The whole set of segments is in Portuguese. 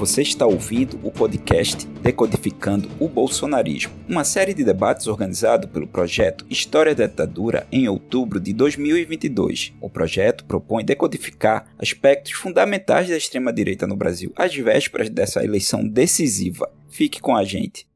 Você está ouvindo o podcast Decodificando o Bolsonarismo, uma série de debates organizado pelo projeto História da Ditadura em outubro de 2022. O projeto propõe decodificar aspectos fundamentais da extrema-direita no Brasil às vésperas dessa eleição decisiva. Fique com a gente.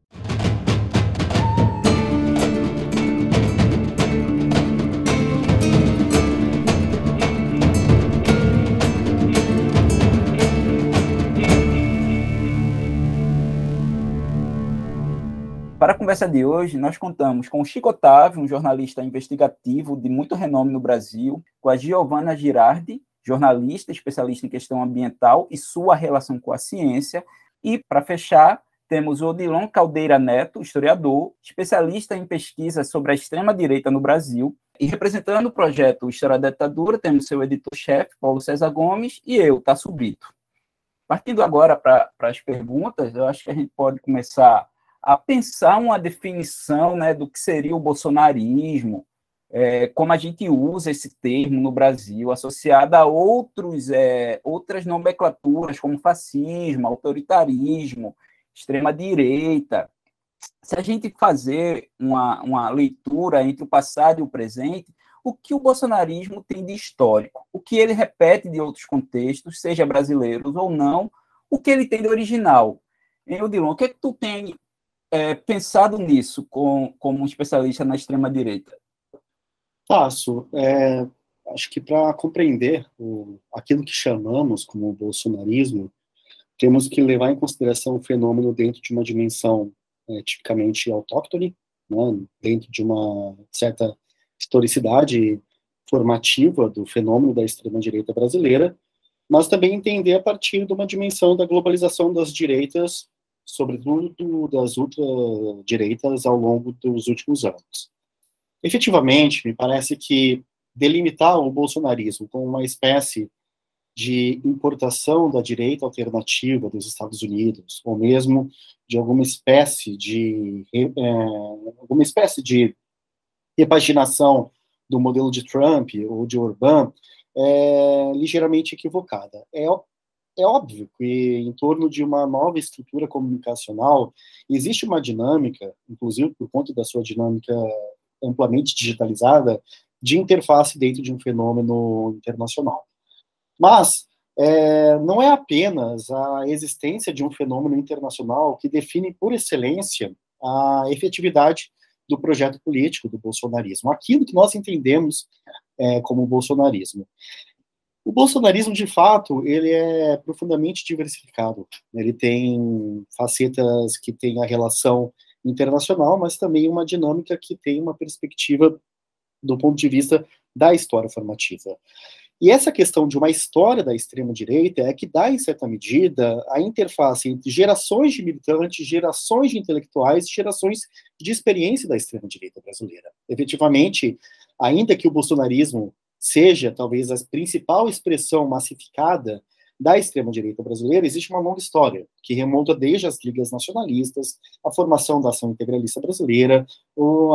Para a conversa de hoje, nós contamos com o Chico Otávio, um jornalista investigativo de muito renome no Brasil, com a Giovana Girardi, jornalista especialista em questão ambiental e sua relação com a ciência, e, para fechar, temos o Odilon Caldeira Neto, historiador, especialista em pesquisa sobre a extrema-direita no Brasil, e representando o projeto História da Ditadura, temos seu editor-chefe, Paulo César Gomes, e eu, Tasso Brito. Partindo agora para as perguntas, eu acho que a gente pode começar a pensar uma definição né, do que seria o bolsonarismo, é, como a gente usa esse termo no Brasil, associado a outros, é, outras nomenclaturas, como fascismo, autoritarismo, extrema-direita. Se a gente fazer uma, uma leitura entre o passado e o presente, o que o bolsonarismo tem de histórico, o que ele repete de outros contextos, seja brasileiros ou não, o que ele tem de original. Hein, o que, é que tu tem é, pensado nisso com, como um especialista na extrema-direita? Faço. É, acho que para compreender o, aquilo que chamamos como bolsonarismo, temos que levar em consideração o fenômeno dentro de uma dimensão é, tipicamente autóctone, né, dentro de uma certa historicidade formativa do fenômeno da extrema-direita brasileira, mas também entender a partir de uma dimensão da globalização das direitas sobretudo das ultradireitas, ao longo dos últimos anos. Efetivamente, me parece que delimitar o bolsonarismo como uma espécie de importação da direita alternativa dos Estados Unidos, ou mesmo de alguma espécie de é, alguma espécie de repaginação do modelo de Trump ou de Orbán, é ligeiramente equivocada. É é óbvio que em torno de uma nova estrutura comunicacional existe uma dinâmica, inclusive por conta da sua dinâmica amplamente digitalizada, de interface dentro de um fenômeno internacional. Mas é, não é apenas a existência de um fenômeno internacional que define por excelência a efetividade do projeto político do bolsonarismo, aquilo que nós entendemos é, como bolsonarismo. O bolsonarismo, de fato, ele é profundamente diversificado. Ele tem facetas que têm a relação internacional, mas também uma dinâmica que tem uma perspectiva do ponto de vista da história formativa. E essa questão de uma história da extrema-direita é que dá, em certa medida, a interface entre gerações de militantes, gerações de intelectuais, gerações de experiência da extrema-direita brasileira. Efetivamente, ainda que o bolsonarismo seja talvez a principal expressão massificada da extrema-direita brasileira, existe uma longa história, que remonta desde as ligas nacionalistas, a formação da ação integralista brasileira,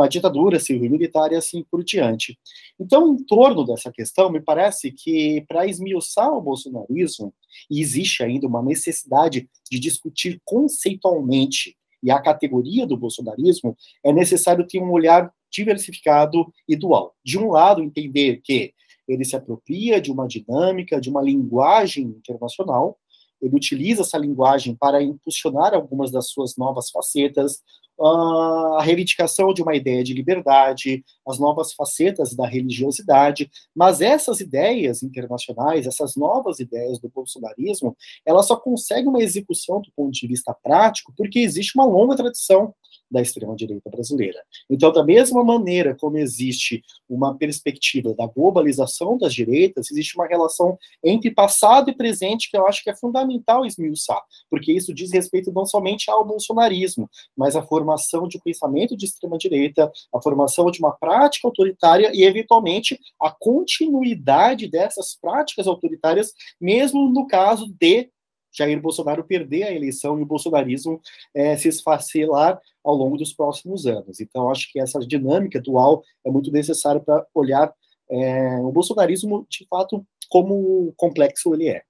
a ditadura civil-militar e assim por diante. Então, em torno dessa questão, me parece que para esmiuçar o bolsonarismo, existe ainda uma necessidade de discutir conceitualmente e a categoria do bolsonarismo, é necessário ter um olhar diversificado e dual. De um lado, entender que ele se apropria de uma dinâmica, de uma linguagem internacional, ele utiliza essa linguagem para impulsionar algumas das suas novas facetas, a reivindicação de uma ideia de liberdade, as novas facetas da religiosidade, mas essas ideias internacionais, essas novas ideias do bolsonarismo, elas só conseguem uma execução do ponto de vista prático porque existe uma longa tradição da extrema-direita brasileira. Então, da mesma maneira como existe uma perspectiva da globalização das direitas, existe uma relação entre passado e presente que eu acho que é fundamental esmiuçar, porque isso diz respeito não somente ao bolsonarismo, mas à formação de pensamento de extrema-direita, a formação de uma prática autoritária e, eventualmente, a continuidade dessas práticas autoritárias, mesmo no caso de Jair Bolsonaro perder a eleição e o bolsonarismo é, se esfacelar ao longo dos próximos anos. Então, acho que essa dinâmica dual é muito necessária para olhar é, o bolsonarismo, de fato, como complexo ele é.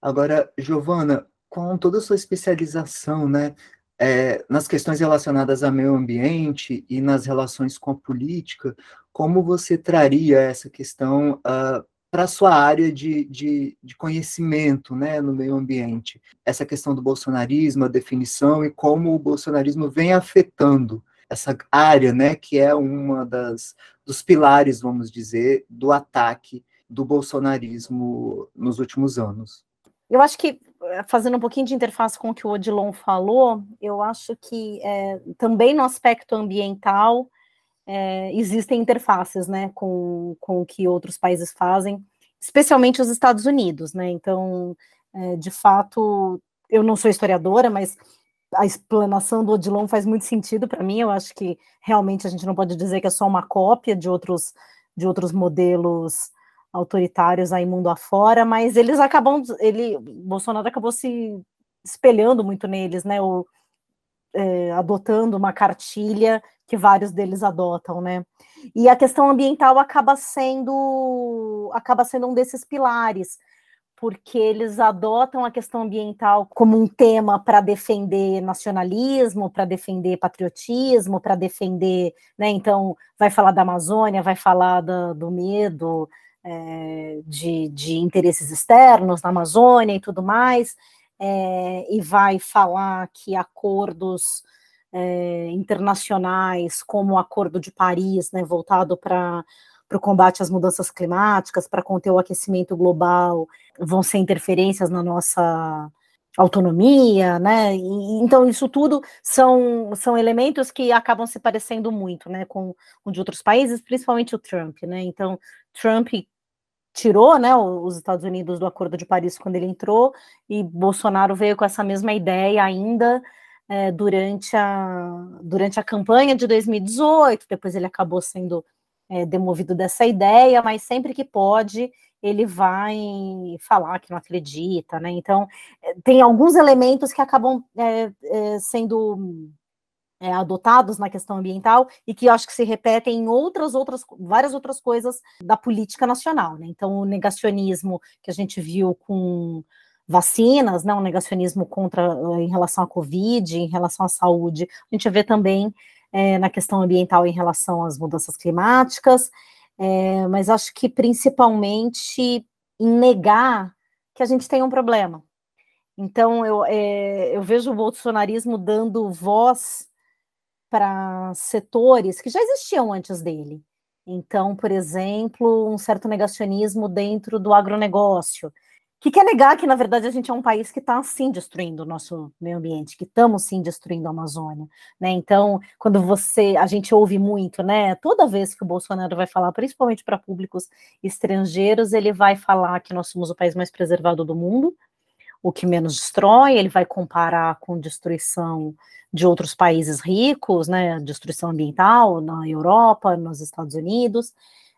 Agora, Giovana, com toda a sua especialização, né, é, nas questões relacionadas ao meio ambiente e nas relações com a política, como você traria essa questão uh, para a sua área de, de, de, conhecimento né, no meio ambiente? Essa questão do bolsonarismo, a definição e como o bolsonarismo vem afetando essa área, né, que é uma das dos pilares, vamos dizer, do ataque do bolsonarismo nos últimos anos. Eu acho que, eh, fazendo um pouquinho de interface com o que o Odilon falou, eu acho que é, também no aspecto ambiental é, existem interfaces né, com, com o que outros países fazem, especialmente os Estados Unidos. Né? Então, é, de fato, eu não sou historiadora, mas a explanação do Odilon faz muito sentido para mim. Eu acho que realmente a gente não pode dizer que é só uma cópia de outros, de outros modelos autoritários aí mundo afora, mas eles acabam, ele, Bolsonaro acabou se espelhando muito neles, né, ou é, adotando uma cartilha que vários deles adotam, né, e a questão ambiental acaba sendo, acaba sendo um desses pilares, porque eles adotam a questão ambiental como um tema para defender nacionalismo, para defender patriotismo, para defender, né, então vai falar da Amazônia, vai falar da, do medo, é, de, de, interesses externos na Amazônia e tudo mais, é, e vai falar que acordos é, internacionais, como o Acordo de Paris, né, voltado para o combate às mudanças climáticas, para conter o aquecimento global, vão ser interferências na nossa autonomia, né? E, então isso tudo são, são elementos que acabam se parecendo muito, né, com, com de outros países, principalmente o Trump, né? Então Trump tirou né, os Estados Unidos do Acordo de Paris quando ele entrou, e Bolsonaro veio com essa mesma ideia ainda é, durante, a, durante a campanha de 2018, depois ele acabou sendo é, demovido dessa ideia, mas sempre que pode, ele vai falar que não acredita, né? Então, é, tem alguns elementos que acabam é, é, sendo é, adotados na questão ambiental e que eu acho que se repetem em outras, outras, várias outras coisas da política nacional. Né? Então, o negacionismo que a gente viu com vacinas, né, um negacionismo contra em relação à Covid, em relação à saúde, a gente vê também é, na questão ambiental em relação às mudanças climáticas, é, mas acho que principalmente em negar que a gente tem um problema. Então, eu, é, eu vejo o bolsonarismo dando voz para setores que já existiam antes dele. Então, por exemplo, um certo negacionismo dentro do agronegócio, que quer negar que, na verdade, a gente é um país que está, sim, destruindo o nosso meio ambiente, que estamos, sim, destruindo a Amazônia, né? Então, quando você, a gente ouve muito, né, toda vez que o Bolsonaro vai falar, principalmente para públicos estrangeiros, ele vai falar que nós somos o país mais preservado do mundo, o que menos destrói, ele vai comparar com destruição de outros países ricos, né, destruição ambiental na Europa, nos Estados Unidos.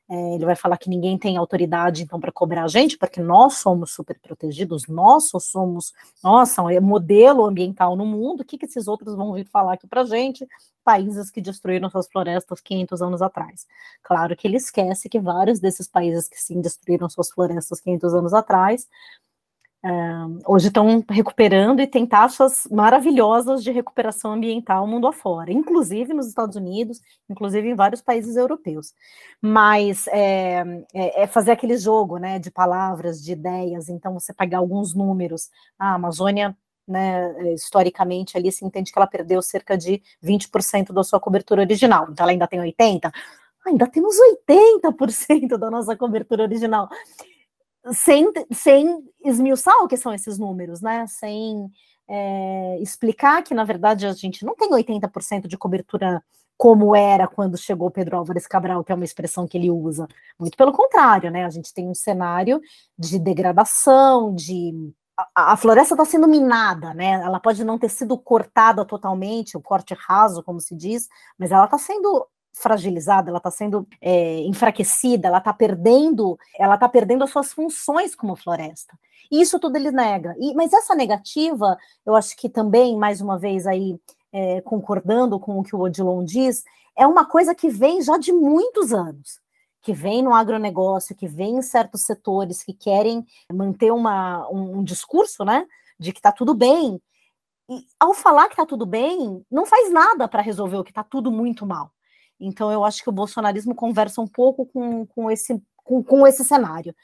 É, ele vai falar que ninguém tem autoridade, então, para cobrar a gente, porque nós somos super protegidos, nós somos, nossa, é modelo ambiental no mundo, o que, que esses outros vão vir falar aqui para a gente? Países que destruíram suas florestas 500 anos atrás. Claro que ele esquece que vários desses países que sim destruíram suas florestas 500 anos atrás Uh, hoje estão recuperando e tem taxas maravilhosas de recuperação ambiental mundo afora, inclusive nos Estados Unidos, inclusive em vários países europeus. Mas é, é, é, fazer aquele jogo né, de palavras, de ideias, então você pegar alguns números. A Amazônia, né, historicamente, ali se entende que ela perdeu cerca de 20% da sua cobertura original, então ela ainda tem 80%. Ainda temos 80% da nossa cobertura original sem, sem esmiuçar o que são esses números, né? Sem é, explicar que, na verdade, a gente não tem 80% de cobertura como era quando chegou Pedro Álvares Cabral, que é uma expressão que ele usa. Muito pelo contrário, né? A gente tem um cenário de degradação, de. A, a floresta está sendo minada, né? Ela pode não ter sido cortada totalmente, o corte raso, como se diz, mas ela está sendo fragilizada, ela está sendo é, enfraquecida, ela está perdendo, ela está perdendo as suas funções como floresta. Isso tudo ele nega. E, mas essa negativa, eu acho que também, mais uma vez aí, é, concordando com o que o Odilon diz, é uma coisa que vem já de muitos anos que vem no agronegócio, que vem em certos setores que querem manter uma, um, um discurso, né, de que está tudo bem. E ao falar que está tudo bem, não faz nada para resolver o que está tudo muito mal. Então, eu acho que o bolsonarismo conversa um pouco com, com, esse, com, com esse cenário.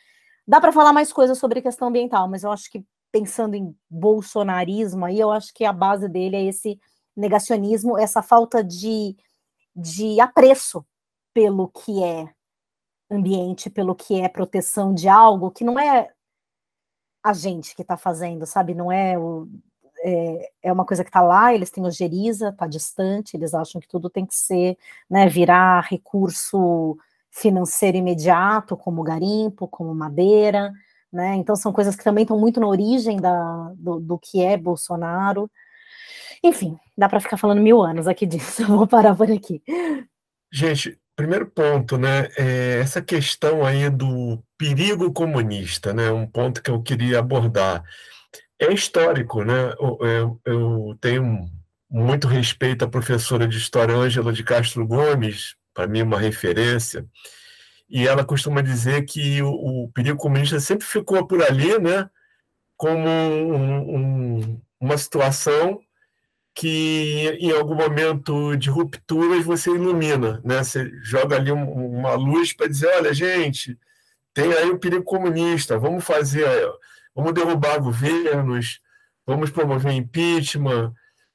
Dá para falar mais coisas sobre questão ambiental, mas eu acho que pensando em bolsonarismo, aí eu acho que a base dele é esse negacionismo, essa falta de, de apreço pelo que é ambiente, pelo que é proteção de algo que não é a gente que está fazendo, sabe? Não é o, é, é uma coisa que está lá, eles têm ojeriza, está distante, eles acham que tudo tem que ser, né, virar recurso financeiro imediato, como garimpo, como madeira, né? Então são coisas que também estão muito na origem da, do, do que é Bolsonaro. Enfim, dá para ficar falando mil anos aqui disso, vou parar por aqui. Gente, primeiro ponto, né? É essa questão aí do perigo comunista, né? Um ponto que eu queria abordar. É histórico, né? Eu, eu, tenho muito respeito à professora de História Ângela de Castro Gomes, para mim uma referência, e ela costuma dizer que o, o perigo comunista sempre ficou por ali, né, como um, um, uma situação que em algum momento de rupturas você ilumina, né? Você joga ali um, uma luz para dizer, olha, gente, tem aí o perigo comunista, vamos fazer, vamos derrubar governos, vamos promover impeachment,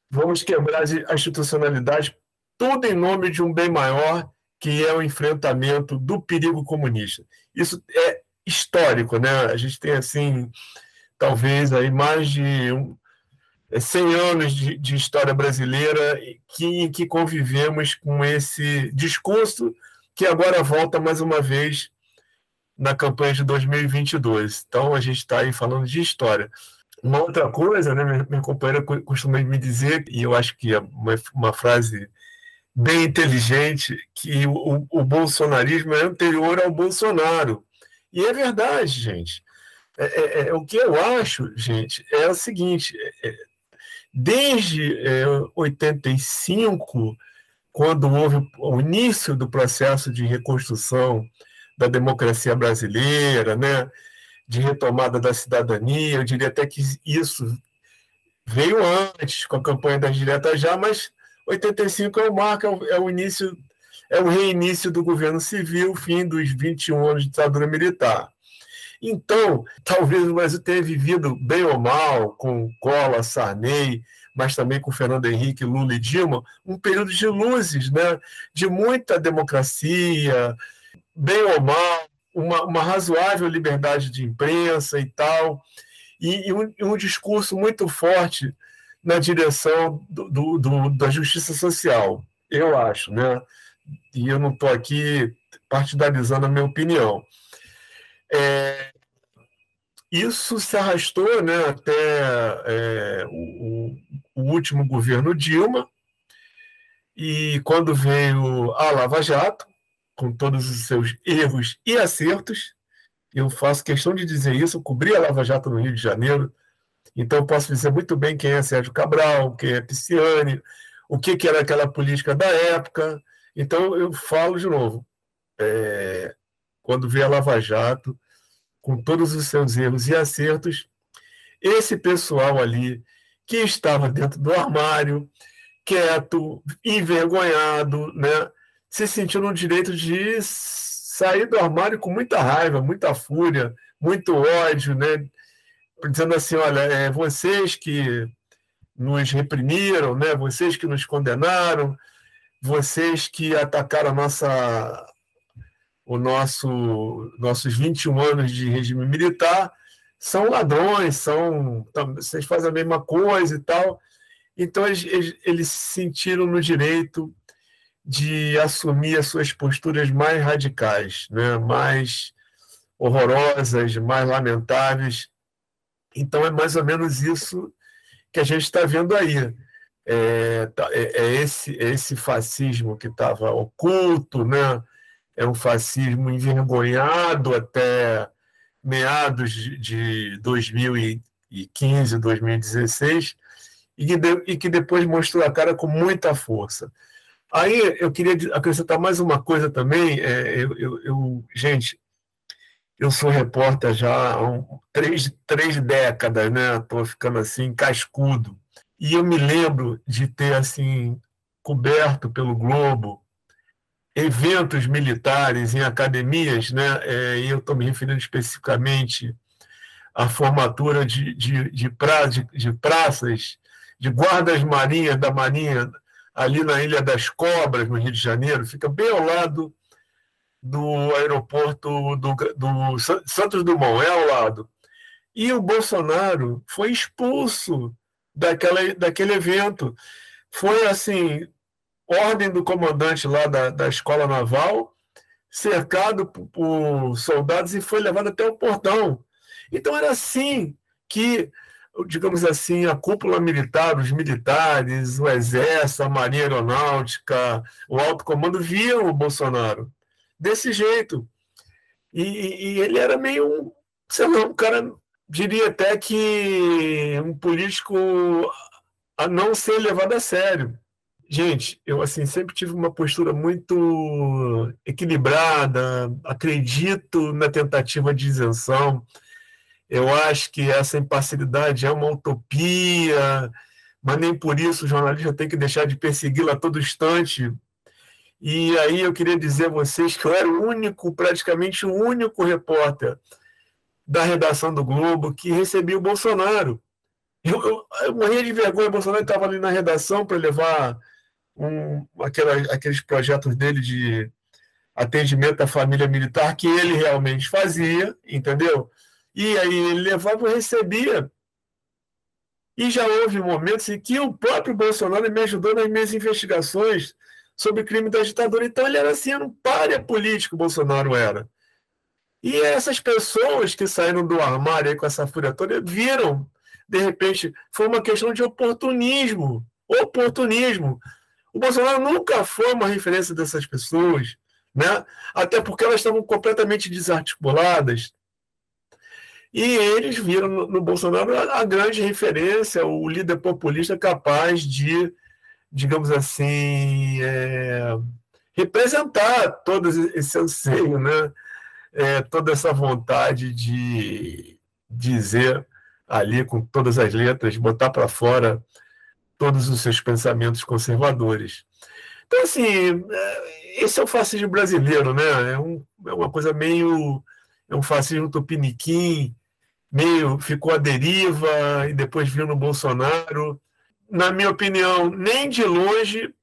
vamos quebrar a institucionalidade, tudo em nome de um bem maior que é o enfrentamento do perigo comunista. Isso é histórico, né? A gente tem assim, talvez aí mais de 100 é, anos de, de história brasileira que, que convivemos com esse discurso que agora volta mais uma vez na campanha de 2022. Então a gente está aí falando de história. Uma outra coisa, né, minha, companheira costuma me dizer, e eu acho que é uma, uma frase bem inteligente que o, o bolsonarismo é anterior ao Bolsonaro. E é verdade, gente. É, é, é o que eu acho, gente, é o seguinte: é, é desde é, 85, quando houve o início do processo de reconstrução da democracia brasileira, né, de retomada da cidadania, eu diria até que isso veio antes, com a campanha das diretas já, mas 85 é o marco, é o, é o início, é o reinício do governo civil, fim dos 21 anos de ditadura militar. Então, talvez o Brasil tenha vivido bem ou mal com Collor, Sarney, mas também com Fernando Henrique, Lula e Dilma, um período de luzes, né? de muita democracia, bem ou mal, uma, uma razoável liberdade de imprensa e tal, e, e, um, um discurso muito forte na direção do, do, do, da justiça social, eu acho, né? E eu não estou aqui partidarizando a minha opinião. É, isso se arrastou né, até é, o, o, último governo Dilma, e quando veio a Lava Jato, com todos os seus erros e acertos, eu faço questão de dizer isso, eu cobri a Lava Jato no Rio de Janeiro, então, eu posso dizer muito bem quem é Sérgio Cabral, quem é Pisciani, o que, que era aquela política da época. Então, eu falo de novo. É, quando vê a Lava Jato, com todos os seus erros e acertos, esse pessoal ali que estava dentro do armário, quieto, envergonhado, né, se sentiu no direito de sair do armário com muita raiva, muita fúria, muito ódio, né, dizendo assim, olha, é, vocês que nos reprimiram, né? vocês que nos condenaram, vocês que atacaram a nossa, o nosso, nossos 21 anos de regime militar, são ladrões, são, vocês fazem a mesma coisa e tal. Então, eles, eles, se sentiram no direito de assumir as suas posturas mais radicais, né? mais horrorosas, mais lamentáveis, então é mais ou menos isso que a gente está vendo aí. É, tá, é, é, esse, é esse fascismo que estava oculto, né? é um fascismo envergonhado até meados de 2015, 2016, e que, de, e que depois mostrou a cara com muita força. Aí eu queria acrescentar mais uma coisa também. É, eu, eu, eu, gente, eu sou repórter já há um, três, três décadas, né? Estou ficando assim, cascudo. E eu me lembro de ter assim coberto pelo Globo eventos militares em academias, né? É, e eu estou me referindo especificamente à formatura de, de, de, pra, de, de praças, de guardas marinhas da Marinha, ali na Ilha das Cobras, no Rio de Janeiro, fica bem ao lado do aeroporto do, do Santos Dumont, é ao lado. E o Bolsonaro foi expulso daquela, daquele evento. Foi assim, ordem do comandante lá da, da escola naval, cercado por, por soldados e foi levado até o portão. Então era assim que, digamos assim, a cúpula militar, os militares, o exército, a marinha aeronáutica, o alto comando viam o Bolsonaro desse jeito. E, e ele era meio sei lá, um cara, diria até que um político a não ser levado a sério. Gente, eu assim sempre tive uma postura muito equilibrada, acredito na tentativa de isenção. Eu acho que essa imparcialidade é uma utopia, mas nem por isso o jornalista tem que deixar de persegui-la a todo instante. E aí eu queria dizer a vocês que eu era o único, praticamente o único repórter da redação do Globo que recebia o Bolsonaro. Eu, eu, eu morria de vergonha, o Bolsonaro estava ali na redação para levar um, aquela, aqueles projetos dele de atendimento à família militar que ele realmente fazia, entendeu? E aí ele levava e recebia. E já houve momentos em que o próprio Bolsonaro me ajudou nas minhas investigações sobre crime da ditadura. Então ele era assim, era um párea político, Bolsonaro era. E essas pessoas que saíram do armário com essa fúria toda viram, de repente, foi uma questão de oportunismo. Oportunismo. O Bolsonaro nunca foi uma referência dessas pessoas, né? até porque elas estavam completamente desarticuladas. E eles viram no, no Bolsonaro a, a, grande referência, o líder populista capaz de, digamos assim, é, representar todo esse anseio, né? É, toda essa vontade de dizer ali com todas as letras, botar para fora todos os seus pensamentos conservadores. Então, assim, é, esse é o fascismo brasileiro, né? É, um, é uma coisa meio. É um fascismo tupiniquim, meio ficou à deriva e depois viu no Bolsonaro. Na minha opinião, nem de longe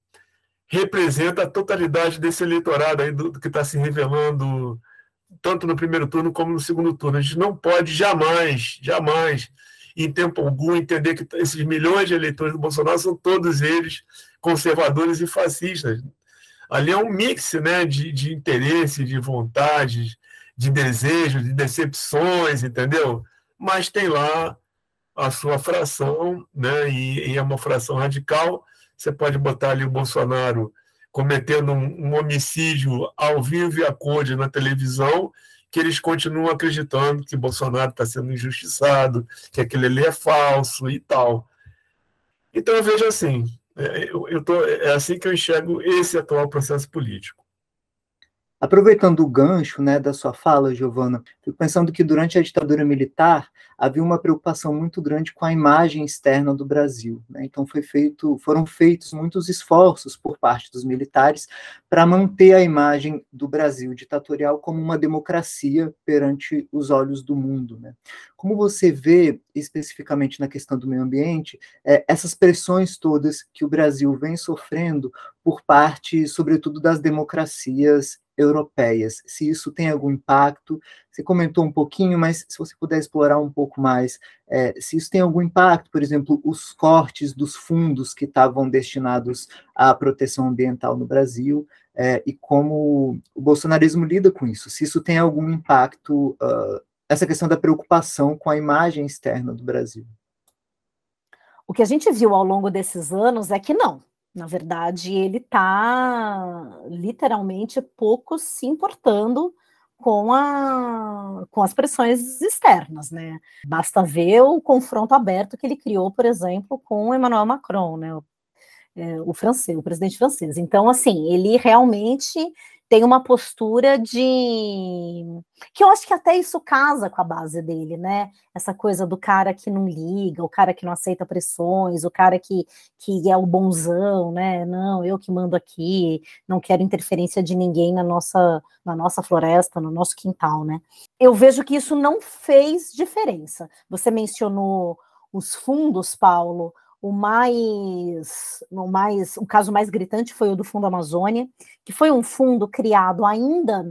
representa a totalidade desse eleitorado aí do, do que está se revelando tanto no primeiro turno como no segundo turno. A gente não pode jamais, jamais em tempo algum, entender que esses milhões de eleitores do Bolsonaro são todos eles conservadores e fascistas. Ali é um mix né, de, de interesse, de vontades, de desejos, de decepções, entendeu? Mas tem lá a sua fração, né, e, e é uma fração radical. Você pode botar ali o Bolsonaro cometendo um, um homicídio ao vivo e a cores na televisão que eles continuam acreditando que Bolsonaro está sendo injustiçado, que aquele ali é falso e tal. Então eu vejo assim, é, eu, eu tô, é assim que eu enxergo esse atual processo político. Aproveitando o gancho né, da sua fala, Giovana, fico pensando que durante a ditadura militar havia uma preocupação muito grande com a imagem externa do Brasil. Né? Então feito, foram feitos muitos esforços por parte dos militares para manter a imagem do Brasil ditatorial como uma democracia perante os olhos do mundo. Né? Como você vê, especificamente na questão do meio ambiente, é, essas pressões todas que o Brasil vem sofrendo por parte, sobretudo, das democracias europeias, se isso tem algum impacto. Você comentou um pouquinho, mas se você puder explorar um pouco mais, é, se isso tem algum impacto, por exemplo, os cortes dos fundos que estavam destinados à proteção ambiental no Brasil, é, e como o bolsonarismo lida com isso, se isso tem algum impacto, uh, essa questão da preocupação com a imagem externa do Brasil. O que a gente viu ao longo desses anos é que não, na verdade, ele está literalmente pouco se importando com, a, com as pressões externas, né? Basta ver o confronto aberto que ele criou, por exemplo, com Emmanuel Macron, né? é, o francês, o presidente francês. Então, assim, ele realmente tem uma postura de que eu acho que até isso casa com a base dele, né? Essa coisa do cara que não liga, o cara que não aceita pressões, o cara que, que é o bonzão, né? Não, eu que mando aqui, não quero interferência de ninguém na nossa na nossa floresta, no nosso quintal, né? Eu vejo que isso não fez diferença. Você mencionou os fundos, Paulo, o mais, o mais, o caso mais gritante foi o do Fundo Amazônia, que foi um fundo criado ainda,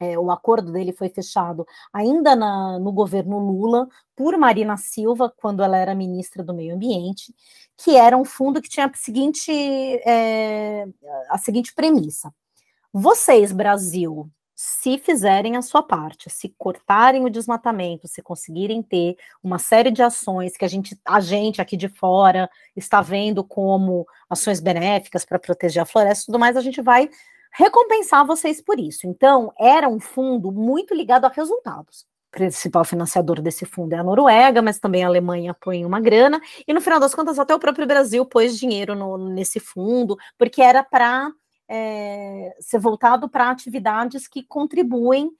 é, o acordo dele foi fechado ainda na, no governo Lula por Marina Silva, quando ela era ministra do Meio Ambiente, que era um fundo que tinha a seguinte, é, a seguinte premissa: vocês, Brasil, se fizerem a sua parte, se cortarem o desmatamento, se conseguirem ter uma série de ações que a gente, a gente aqui de fora está vendo como ações benéficas para proteger a floresta e tudo mais, a gente vai recompensar vocês por isso. Então, era um fundo muito ligado a resultados. O principal financiador desse fundo é a Noruega, mas também a Alemanha põe uma grana, e no final das contas, até o próprio Brasil pôs dinheiro no, nesse fundo, porque era para é, ser voltado para atividades que contribuem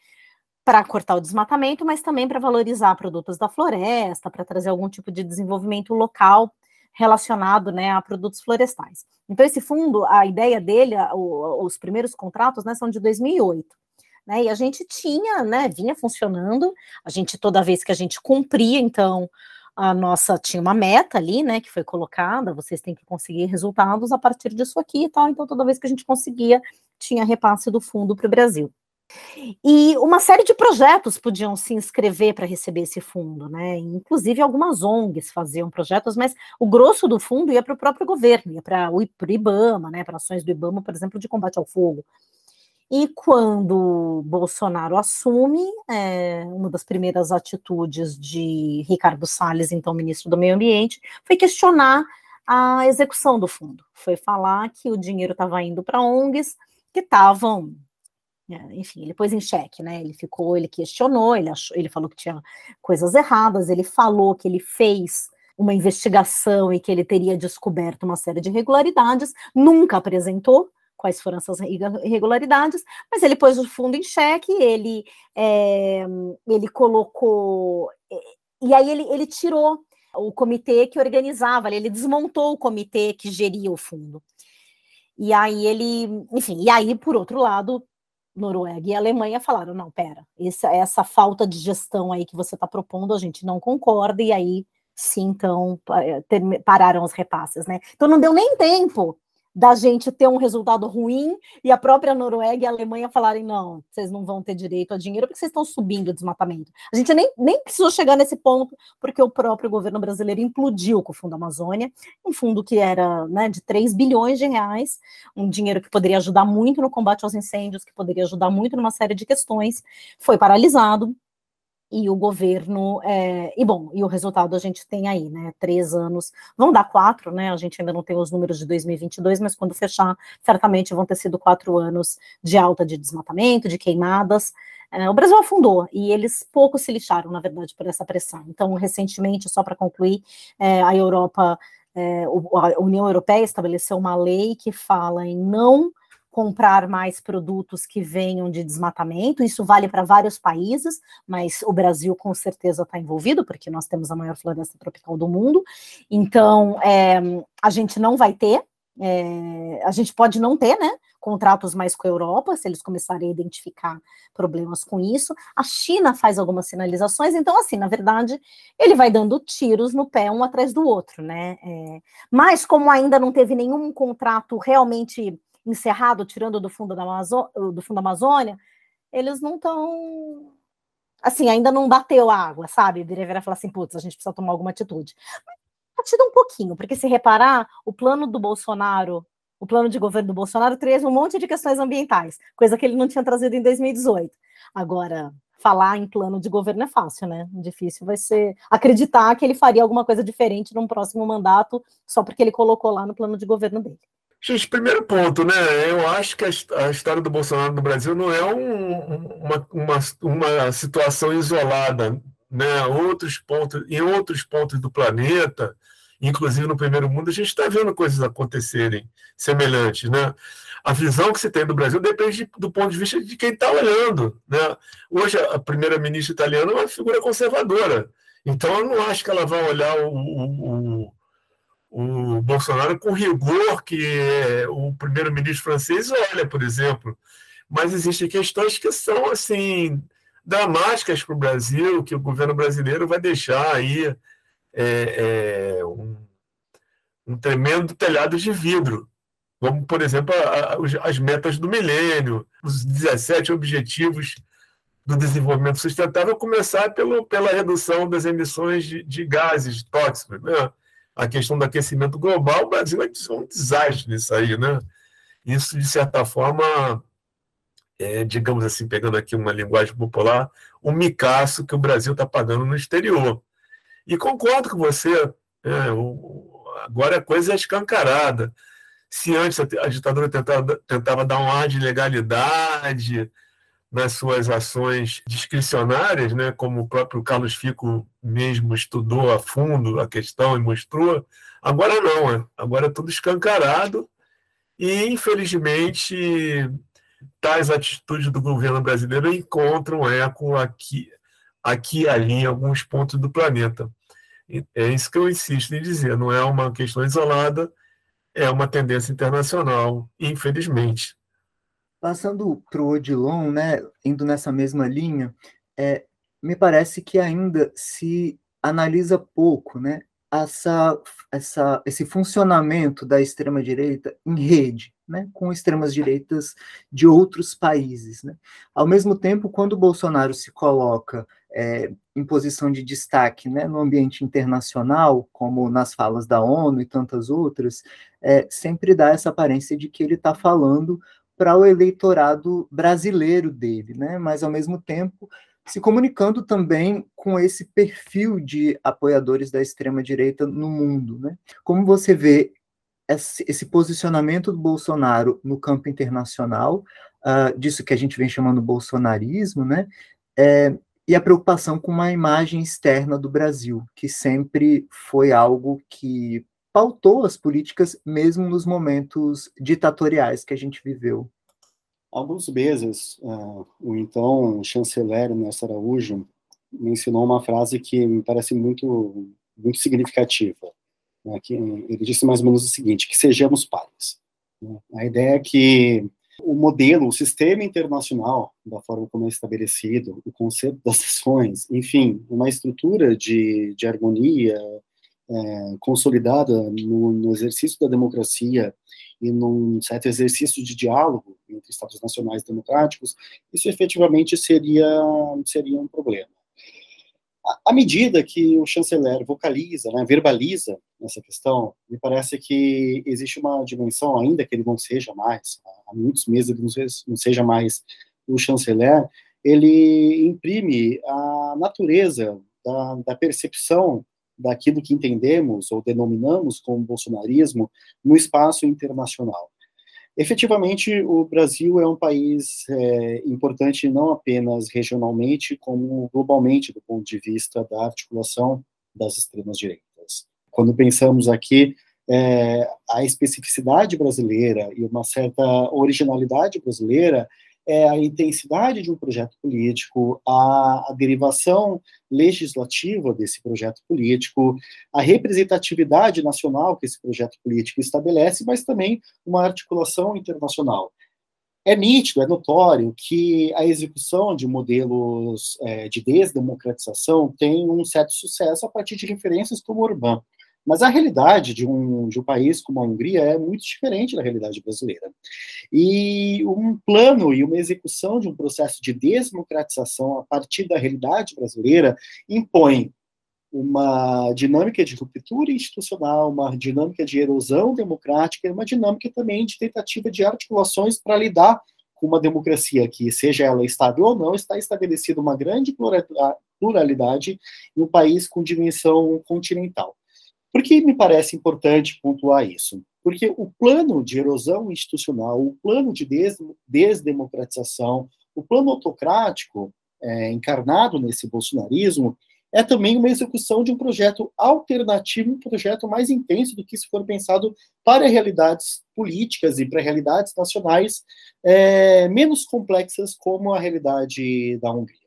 para cortar o desmatamento, mas também para valorizar produtos da floresta, para trazer algum tipo de desenvolvimento local relacionado né, a produtos florestais. Então, esse fundo, a ideia dele, os primeiros contratos né, são de 2008. Né, e a gente tinha, né, vinha funcionando, a gente, toda vez que a gente cumpria, então, a nossa tinha uma meta ali, né, que foi colocada, vocês têm que conseguir resultados a partir disso aqui e tal, então toda vez que a gente conseguia, tinha repasse do fundo para o Brasil. E uma série de projetos podiam se inscrever para receber esse fundo, né? Inclusive algumas ONGs faziam projetos, mas o grosso do fundo ia para o próprio governo, ia para o IBAMA, né? Para ações do IBAMA, por exemplo, de combate ao fogo. E quando Bolsonaro assume, é, uma das primeiras atitudes de Ricardo Salles, então ministro do Meio Ambiente, foi questionar a execução do fundo. Foi falar que o dinheiro estava indo para ONGs que estavam, é, enfim, ele pôs em xeque, né? Ele ficou, ele questionou, ele, achou, ele falou que tinha coisas erradas, ele falou que ele fez uma investigação e que ele teria descoberto uma série de irregularidades, nunca apresentou quais foram essas irregularidades, mas ele pôs o fundo em xeque, ele, é, ele colocou, e aí ele, ele tirou o comitê que organizava, ele desmontou o comitê que geria o fundo. E aí ele, enfim, e aí, por outro lado, Noruega e Alemanha falaram: não, pera, essa, essa falta de gestão aí que você está propondo, a gente não concorda, e aí sim, então, pararam os repasses, né? Então não deu nem tempo da gente ter um resultado ruim e a própria Noruega e a Alemanha falarem: não, vocês não vão ter direito a dinheiro porque vocês estão subindo o desmatamento. A gente nem, nem precisou chegar nesse ponto, porque o próprio governo brasileiro implodiu com o Fundo Amazônia, um fundo que era né, de 3 bilhões de reais, um dinheiro que poderia ajudar muito no combate aos incêndios, que poderia ajudar muito numa série de questões, foi paralisado e o governo, é, e bom, e o resultado a gente tem aí, né, três anos, vão dar quatro, né, a gente ainda não tem os números de 2022, mas quando fechar, certamente vão ter sido quatro anos de alta de desmatamento, de queimadas, é, o Brasil afundou, e eles pouco se lixaram, na verdade, por essa pressão, então, recentemente, só para concluir, é, a Europa, é, a União Europeia estabeleceu uma lei que fala em não comprar mais produtos que venham de desmatamento. Isso vale para vários países, mas o Brasil com certeza está envolvido, porque nós temos a maior floresta tropical do mundo. Então, é, a gente não vai ter, é, a gente pode não ter, né? Contratos mais com a Europa, se eles começarem a identificar problemas com isso. A China faz algumas sinalizações, então, assim, na verdade, ele vai dando tiros no pé um atrás do outro, né? É, mas, como ainda não teve nenhum contrato realmente encerrado, tirando do fundo da, Amazo do fundo da Amazônia, eles não estão. Assim, ainda não bateu a água, sabe? Deveria falar assim, putz, a gente precisa tomar alguma atitude. Mas um pouquinho, porque se reparar, o plano do Bolsonaro, o plano de governo do Bolsonaro traz um monte de questões ambientais, coisa que ele não tinha trazido em 2018. Agora, falar em plano de governo é fácil, né? Difícil vai ser acreditar que ele faria alguma coisa diferente num próximo mandato só porque ele colocou lá no plano de governo dele. Gente, primeiro ponto, né? Eu acho que a, história do Bolsonaro no Brasil não é um, uma, uma, uma situação isolada, né? Outros pontos, em outros pontos do planeta, Inclusive, no primeiro mundo, a gente está vendo coisas acontecerem semelhantes. Né? A visão que se tem do Brasil depende do ponto de vista de quem está olhando. Né? Hoje, a primeira-ministra italiana é uma figura conservadora. Então, eu não acho que ela vai olhar o, o, o, o Bolsonaro com rigor que o primeiro-ministro francês olha, por exemplo. Mas existem questões que são assim dramáticas para o Brasil, que o governo brasileiro vai deixar aí é, é, um, um, tremendo telhado de vidro, como, por exemplo, a, a, as metas do milênio, os 17 objetivos do desenvolvimento sustentável, começar pelo, pela redução das emissões de, de gases tóxicos. Né? A questão do aquecimento global, o Brasil é um desastre nisso aí. Né? Isso, de certa forma, é, digamos assim, pegando aqui uma linguagem popular, um micaço que o Brasil está pagando no exterior. E concordo com você, é, o, agora a coisa é escancarada. Se antes a, ditadura tentava, tentava dar um ar de legalidade nas suas ações discricionárias, né, como o próprio Carlos Fico mesmo estudou a fundo a questão e mostrou, agora não, é. agora é tudo escancarado e, infelizmente, tais atitudes do governo brasileiro encontram eco aqui, aqui e ali em alguns pontos do planeta. É isso que eu insisto em dizer, não é uma questão isolada, é uma tendência internacional, infelizmente. Passando para o Odilon, né, indo nessa mesma linha, é, me parece que ainda se analisa pouco né, essa, essa, esse funcionamento da extrema-direita em rede né, com extremas-direitas de outros países. Né? Ao mesmo tempo, quando Bolsonaro se coloca é, em posição de destaque né, no ambiente internacional, como nas falas da ONU e tantas outras, é, sempre dá essa aparência de que ele está falando para o eleitorado brasileiro dele, né? mas ao mesmo tempo se comunicando também com esse perfil de apoiadores da extrema direita no mundo, né? Como você vê esse, esse posicionamento do Bolsonaro no campo internacional, uh, disso que a gente vem chamando bolsonarismo, né? É, e a preocupação com uma imagem externa do Brasil, que sempre foi algo que pautou as políticas, mesmo nos momentos ditatoriais que a gente viveu. Alguns meses, uh, o então chanceler Ernesto Araújo mencionou uma frase que me parece muito, muito significativa. Né, que ele disse mais ou menos o seguinte, que sejamos pares. Né? A ideia é que o modelo, o sistema internacional, da forma como é estabelecido, o conceito das sessões, enfim, uma estrutura de, de harmonia é, consolidada no, no, exercício da democracia e num certo exercício de diálogo entre Estados nacionais democráticos, isso efetivamente seria, seria um problema. À medida que o chanceler vocaliza, né, verbaliza essa questão, me parece que existe uma dimensão, ainda que ele não seja mais, há muitos meses ele não seja mais o chanceler, ele imprime a natureza da, da percepção daquilo que entendemos ou denominamos como bolsonarismo no espaço internacional. Efetivamente, o Brasil é um país é, importante não apenas regionalmente, como globalmente, do ponto de vista da articulação das extremas-direitas. Quando pensamos aqui é, a especificidade brasileira e uma certa originalidade brasileira, é a intensidade de um projeto político, a, a, derivação legislativa desse projeto político, a representatividade nacional que esse projeto político estabelece, mas também uma articulação internacional. É nítido, é notório que a execução de modelos é, de desdemocratização tem um certo sucesso a partir de referências como Orbán. Mas a realidade de um, de um país como a Hungria é muito diferente da realidade brasileira. E um plano e uma execução de um processo de desmocratização a partir da realidade brasileira impõe uma dinâmica de ruptura institucional, uma dinâmica de erosão democrática e uma dinâmica também de tentativa de articulações para lidar com uma democracia que, seja ela estável ou não, está estabelecida uma grande pluralidade em um país com dimensão continental. Por que me parece importante pontuar isso? Porque o plano de erosão institucional, o plano de des desdemocratização, o plano autocrático é, encarnado nesse bolsonarismo, é também uma execução de um projeto alternativo, um projeto mais intenso do que se for pensado para realidades políticas e para realidades nacionais é, menos complexas, como a realidade da Hungria.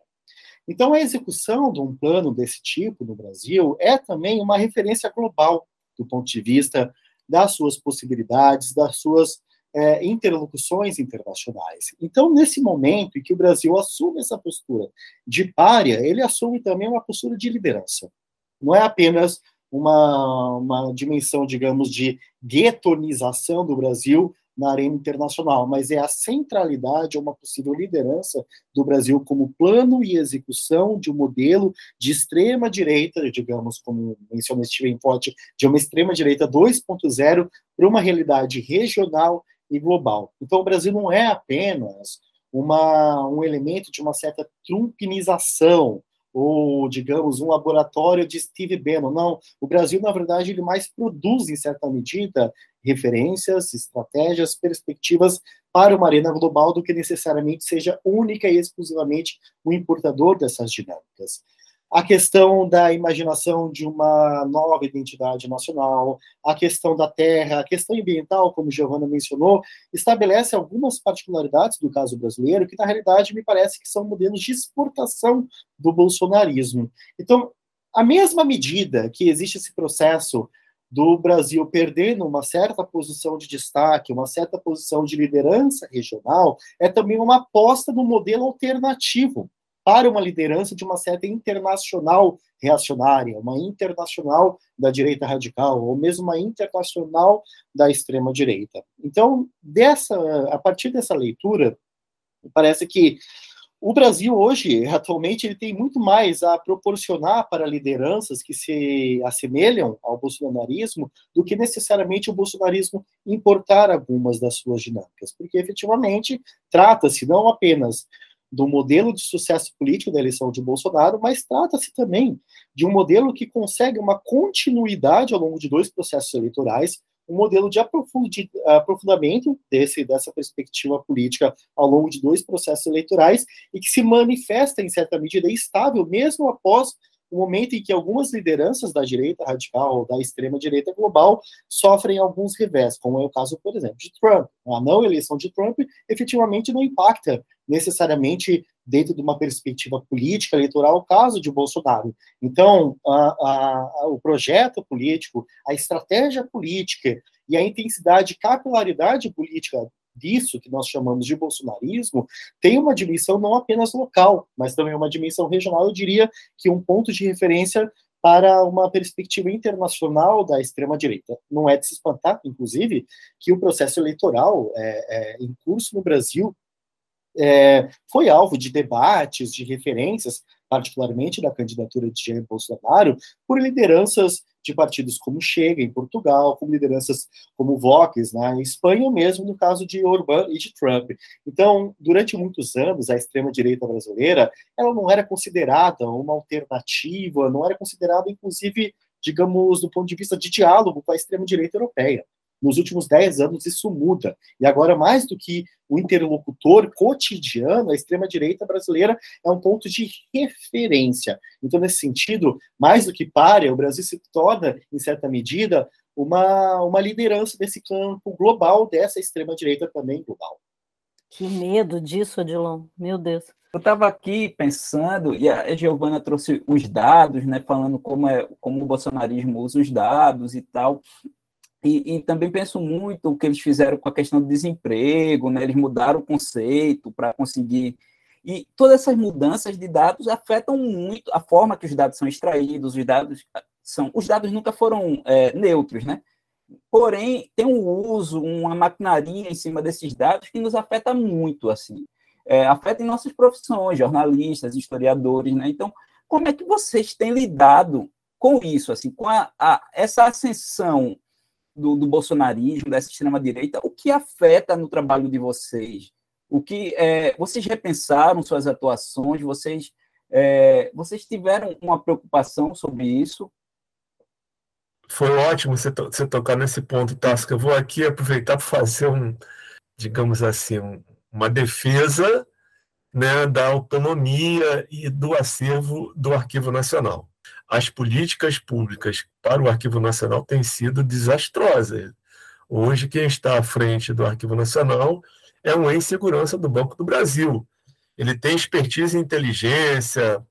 Então, a execução de um plano desse tipo no Brasil é também uma referência global do ponto de vista das suas possibilidades, das suas é, interlocuções internacionais. Então, nesse momento em que o Brasil assume essa postura de párea, ele assume também uma postura de liderança. Não é apenas uma, uma dimensão, digamos, de guetonização do Brasil na arena internacional, mas é a centralidade, uma possível liderança do Brasil como plano e execução de um modelo de extrema direita, digamos, como menciona Steven Forte, de uma extrema direita 2.0 para uma realidade regional e global. Então, o Brasil não é apenas uma, um elemento de uma certa trumpinização, ou, digamos, um laboratório de Steve Bannon. Não, o Brasil, na verdade, ele mais produz, em certa medida, referências, estratégias, perspectivas para uma arena global do que necessariamente seja única e exclusivamente o importador dessas dinâmicas a questão da imaginação de uma nova identidade nacional, a questão da terra, a questão ambiental, como Giovanna mencionou, estabelece algumas particularidades do caso brasileiro que, na realidade, me parece que são modelos de exportação do bolsonarismo. Então, a mesma medida que existe esse processo do Brasil perdendo uma certa posição de destaque, uma certa posição de liderança regional, é também uma aposta no modelo alternativo para uma liderança de uma certa internacional reacionária, uma internacional da direita radical, ou mesmo uma internacional da extrema direita. Então, dessa, a partir dessa leitura, parece que o Brasil hoje, atualmente, ele tem muito mais a proporcionar para lideranças que se assemelham ao bolsonarismo do que necessariamente o bolsonarismo importar algumas das suas dinâmicas, porque efetivamente trata-se não apenas do modelo de sucesso político da eleição de Bolsonaro, mas trata-se também de um modelo que consegue uma continuidade ao longo de dois processos eleitorais, um modelo de aprofundamento desse, dessa perspectiva política ao longo de dois processos eleitorais e que se manifesta, em certa medida, estável, mesmo após o momento em que algumas lideranças da direita radical, da extrema direita global, sofrem alguns revés, como é o caso, por exemplo, de Trump. A não eleição de Trump efetivamente não impacta necessariamente dentro de uma perspectiva política eleitoral o caso de Bolsonaro. Então, a, a, o projeto político, a estratégia política e a intensidade capilaridade política disso que nós chamamos de bolsonarismo tem uma dimensão não apenas local, mas também uma dimensão regional. Eu diria que um ponto de referência para uma perspectiva internacional da extrema-direita. Não é de se espantar, inclusive, que o processo eleitoral é, é, em curso no Brasil é, foi alvo de debates, de referências, particularmente da candidatura de Jair Bolsonaro, por lideranças de partidos como Chega, em Portugal, como lideranças como Vox, na né, Espanha, mesmo no caso de Orbán e de Trump. Então, durante muitos anos, a extrema-direita brasileira, ela não era considerada uma alternativa, não era considerada, inclusive, digamos, do ponto de vista de diálogo com a extrema-direita europeia. Nos últimos 10 anos, isso muda. E agora, mais do que o interlocutor cotidiano, a extrema-direita brasileira é um ponto de referência. Então, nesse sentido, mais do que pare, o Brasil se torna, em certa medida, uma, uma liderança desse campo global, dessa extrema-direita também global. Que medo disso, Adilon. Meu Deus. Eu estava aqui pensando, e a Giovana trouxe os dados, né, falando como, é, como o bolsonarismo usa os dados e tal. E, e, também penso muito o que eles fizeram com a questão do desemprego, né? eles mudaram o conceito para conseguir. E todas essas mudanças de dados afetam muito a forma que os dados são extraídos, os dados são. Os dados nunca foram é, neutros, né? Porém, tem um uso, uma maquinaria em cima desses dados que nos afeta muito, assim. É, afeta em nossas profissões, jornalistas, historiadores, né? Então, como é que vocês têm lidado com isso, assim, com a, a essa ascensão do, do bolsonarismo, dessa extrema-direita, o que afeta no trabalho de vocês? O que é, vocês repensaram suas atuações? Vocês é, vocês tiveram uma preocupação sobre isso? Foi ótimo você, to você tocar nesse ponto, Tasca. Eu vou aqui aproveitar para fazer um, digamos assim, um, uma defesa né, da autonomia e do acervo do Arquivo Nacional. As políticas públicas para o Arquivo Nacional têm sido desastrosas. Hoje, quem está à frente do Arquivo Nacional é um ex-segurança do Banco do Brasil. Ele tem expertise em inteligência,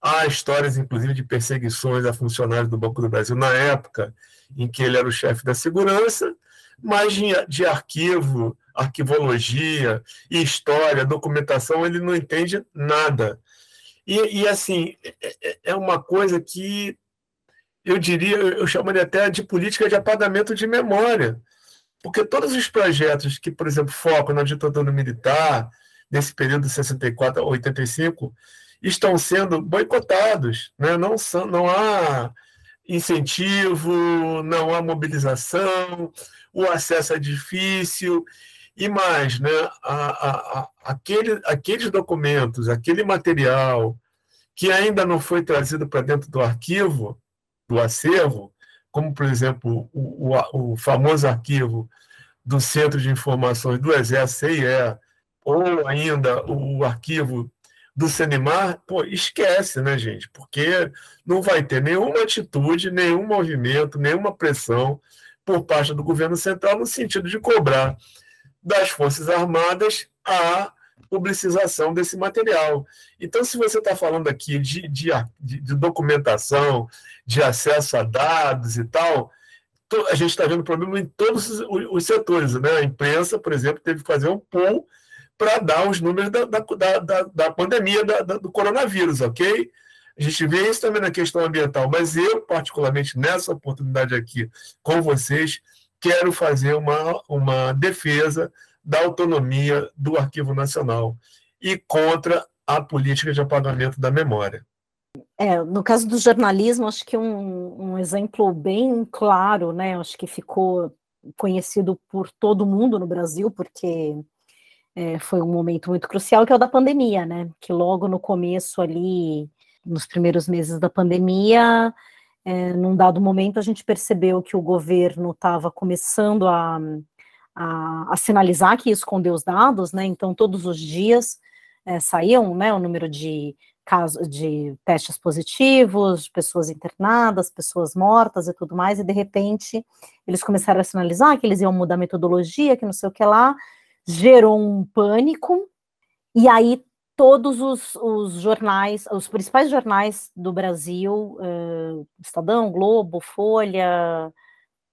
há histórias, inclusive, de perseguições a funcionários do Banco do Brasil na época em que ele era o chefe da segurança, mas de, arquivo, arquivologia, história, documentação, ele não entende nada. E, e assim, é, é, é uma coisa que eu diria, eu chamaria até de política de apagamento de memória. Porque todos os projetos que, por exemplo, focam na ditadura militar, nesse período de 64 a 85, estão sendo boicotados. Né? Não, são, não há incentivo, não há mobilização, o acesso é difícil. E mais, né, a, a, aquele, aqueles documentos, aquele material que ainda não foi trazido para dentro do arquivo, do acervo, como, por exemplo, o, o, o famoso arquivo do Centro de Informações do Exército, CIE, ou ainda o arquivo do Senemar, pô, esquece, né, gente? Porque não vai ter nenhuma atitude, nenhum movimento, nenhuma pressão por parte do governo central no sentido de cobrar das Forças Armadas a publicização desse material. Então, se você está falando aqui de, de, de, documentação, de acesso a dados e tal, a gente está vendo problema em todos os, os, setores. Né? A imprensa, por exemplo, teve que fazer um pool para dar os números da, da, da, da pandemia da, do coronavírus, ok? A gente vê isso também na questão ambiental, mas eu, particularmente, nessa oportunidade aqui com vocês, quero fazer uma, uma defesa da autonomia do Arquivo Nacional e contra a política de apagamento da memória. É, no caso do jornalismo, acho que um, um exemplo bem claro, né? Acho que ficou conhecido por todo mundo no Brasil, porque é, foi um momento muito crucial, que é o da pandemia, né? Que logo no começo ali, nos primeiros meses da pandemia, é, num dado momento a gente percebeu que o governo estava começando a, a, a, sinalizar que ia esconder os dados, né? Então todos os dias é, saíam, né, o número de casos de testes positivos, pessoas internadas, pessoas mortas e tudo mais, e de repente eles começaram a sinalizar que eles iam mudar a metodologia, que não sei o que lá, gerou um pânico, e aí todos os, os, jornais, os principais jornais do Brasil, uh, Estadão, Globo, Folha,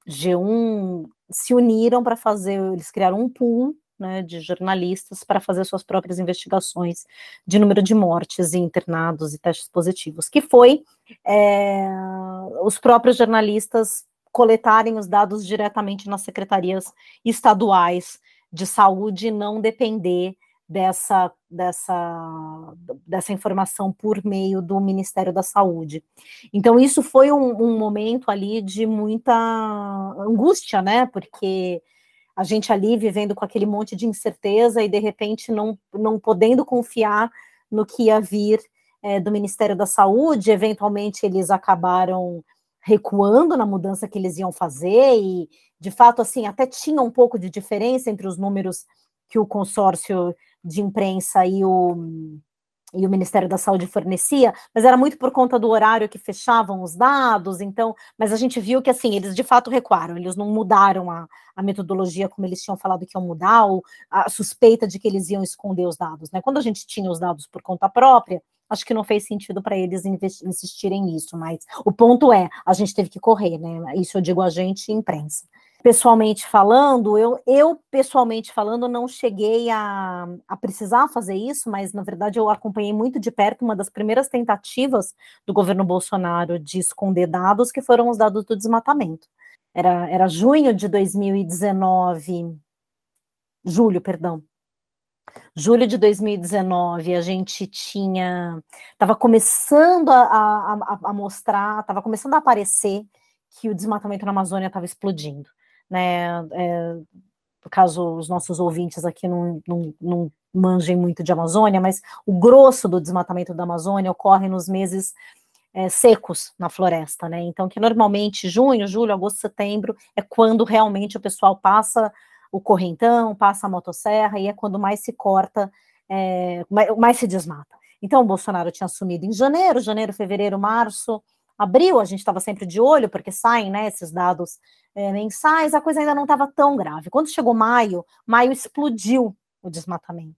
G1, se uniram para fazer, eles criaram um pool né, de jornalistas para fazer suas próprias investigações de número de mortes e internados e testes positivos, que foi é, os próprios jornalistas coletarem os dados diretamente nas secretarias estaduais de saúde, não depender dessa, dessa, dessa informação por meio do Ministério da Saúde. Então, isso foi um, um momento ali de muita angústia, né? Porque a gente ali vivendo com aquele monte de incerteza e de repente não, não podendo confiar no que ia vir é, do Ministério da Saúde, eventualmente eles acabaram recuando na mudança que eles iam fazer e de fato assim até tinha um pouco de diferença entre os números que o consórcio de imprensa e o, e o Ministério da Saúde fornecia, mas era muito por conta do horário que fechavam os dados, então, mas a gente viu que assim, eles de fato recuaram, eles não mudaram a, a metodologia como eles tinham falado que iam mudar, ou a suspeita de que eles iam esconder os dados, né? Quando a gente tinha os dados por conta própria, acho que não fez sentido para eles insistirem nisso, mas o ponto é, a gente teve que correr, né? Isso eu digo a gente imprensa pessoalmente falando, eu, eu pessoalmente falando não cheguei a, a precisar fazer isso, mas na verdade eu acompanhei muito de perto uma das primeiras tentativas do governo Bolsonaro de esconder dados, que foram os dados do desmatamento. Era, era junho de 2019, julho, perdão. Julho de 2019, a gente tinha. Estava começando a, a, a mostrar, estava começando a aparecer que o desmatamento na Amazônia estava explodindo né? É, caso os nossos ouvintes aqui não, não, não manjem muito de Amazônia, mas o grosso do desmatamento da Amazônia ocorre nos meses é, secos na floresta, né? Então, que normalmente junho, julho, agosto, setembro é quando realmente o pessoal passa o correntão, passa a motosserra e é quando mais se corta, é, mais, mais se desmata. Então, o Bolsonaro tinha assumido em janeiro, janeiro, fevereiro, março, abril, a gente estava sempre de olho, porque saem né, esses dados é, mensais, a coisa ainda não estava tão grave. Quando chegou maio, maio explodiu o desmatamento.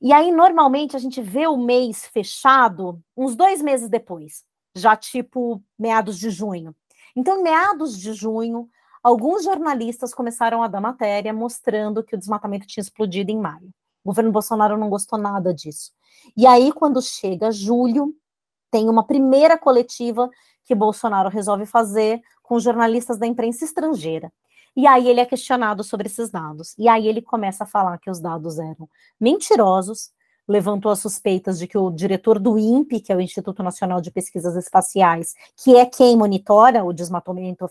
E aí, normalmente, a gente vê o mês fechado uns dois meses depois, já tipo meados de junho. Então, meados de junho, alguns jornalistas começaram a dar matéria mostrando que o desmatamento tinha explodido em maio. O governo Bolsonaro não gostou nada disso. E aí, quando chega julho, tem uma primeira coletiva que Bolsonaro resolve fazer com jornalistas da imprensa estrangeira. E aí ele é questionado sobre esses dados. E aí ele começa a falar que os dados eram mentirosos, levantou as suspeitas de que o diretor do INPE, que é o Instituto Nacional de Pesquisas Espaciais, que é quem monitora o desmatamento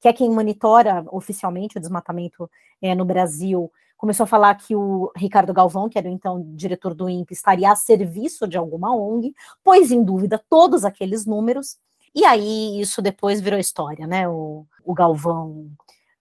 que é quem monitora oficialmente o desmatamento é, no Brasil, começou a falar que o Ricardo Galvão, que era então diretor do INPE, estaria a serviço de alguma ONG, pôs em dúvida todos aqueles números, e aí isso depois virou história, né? O, o Galvão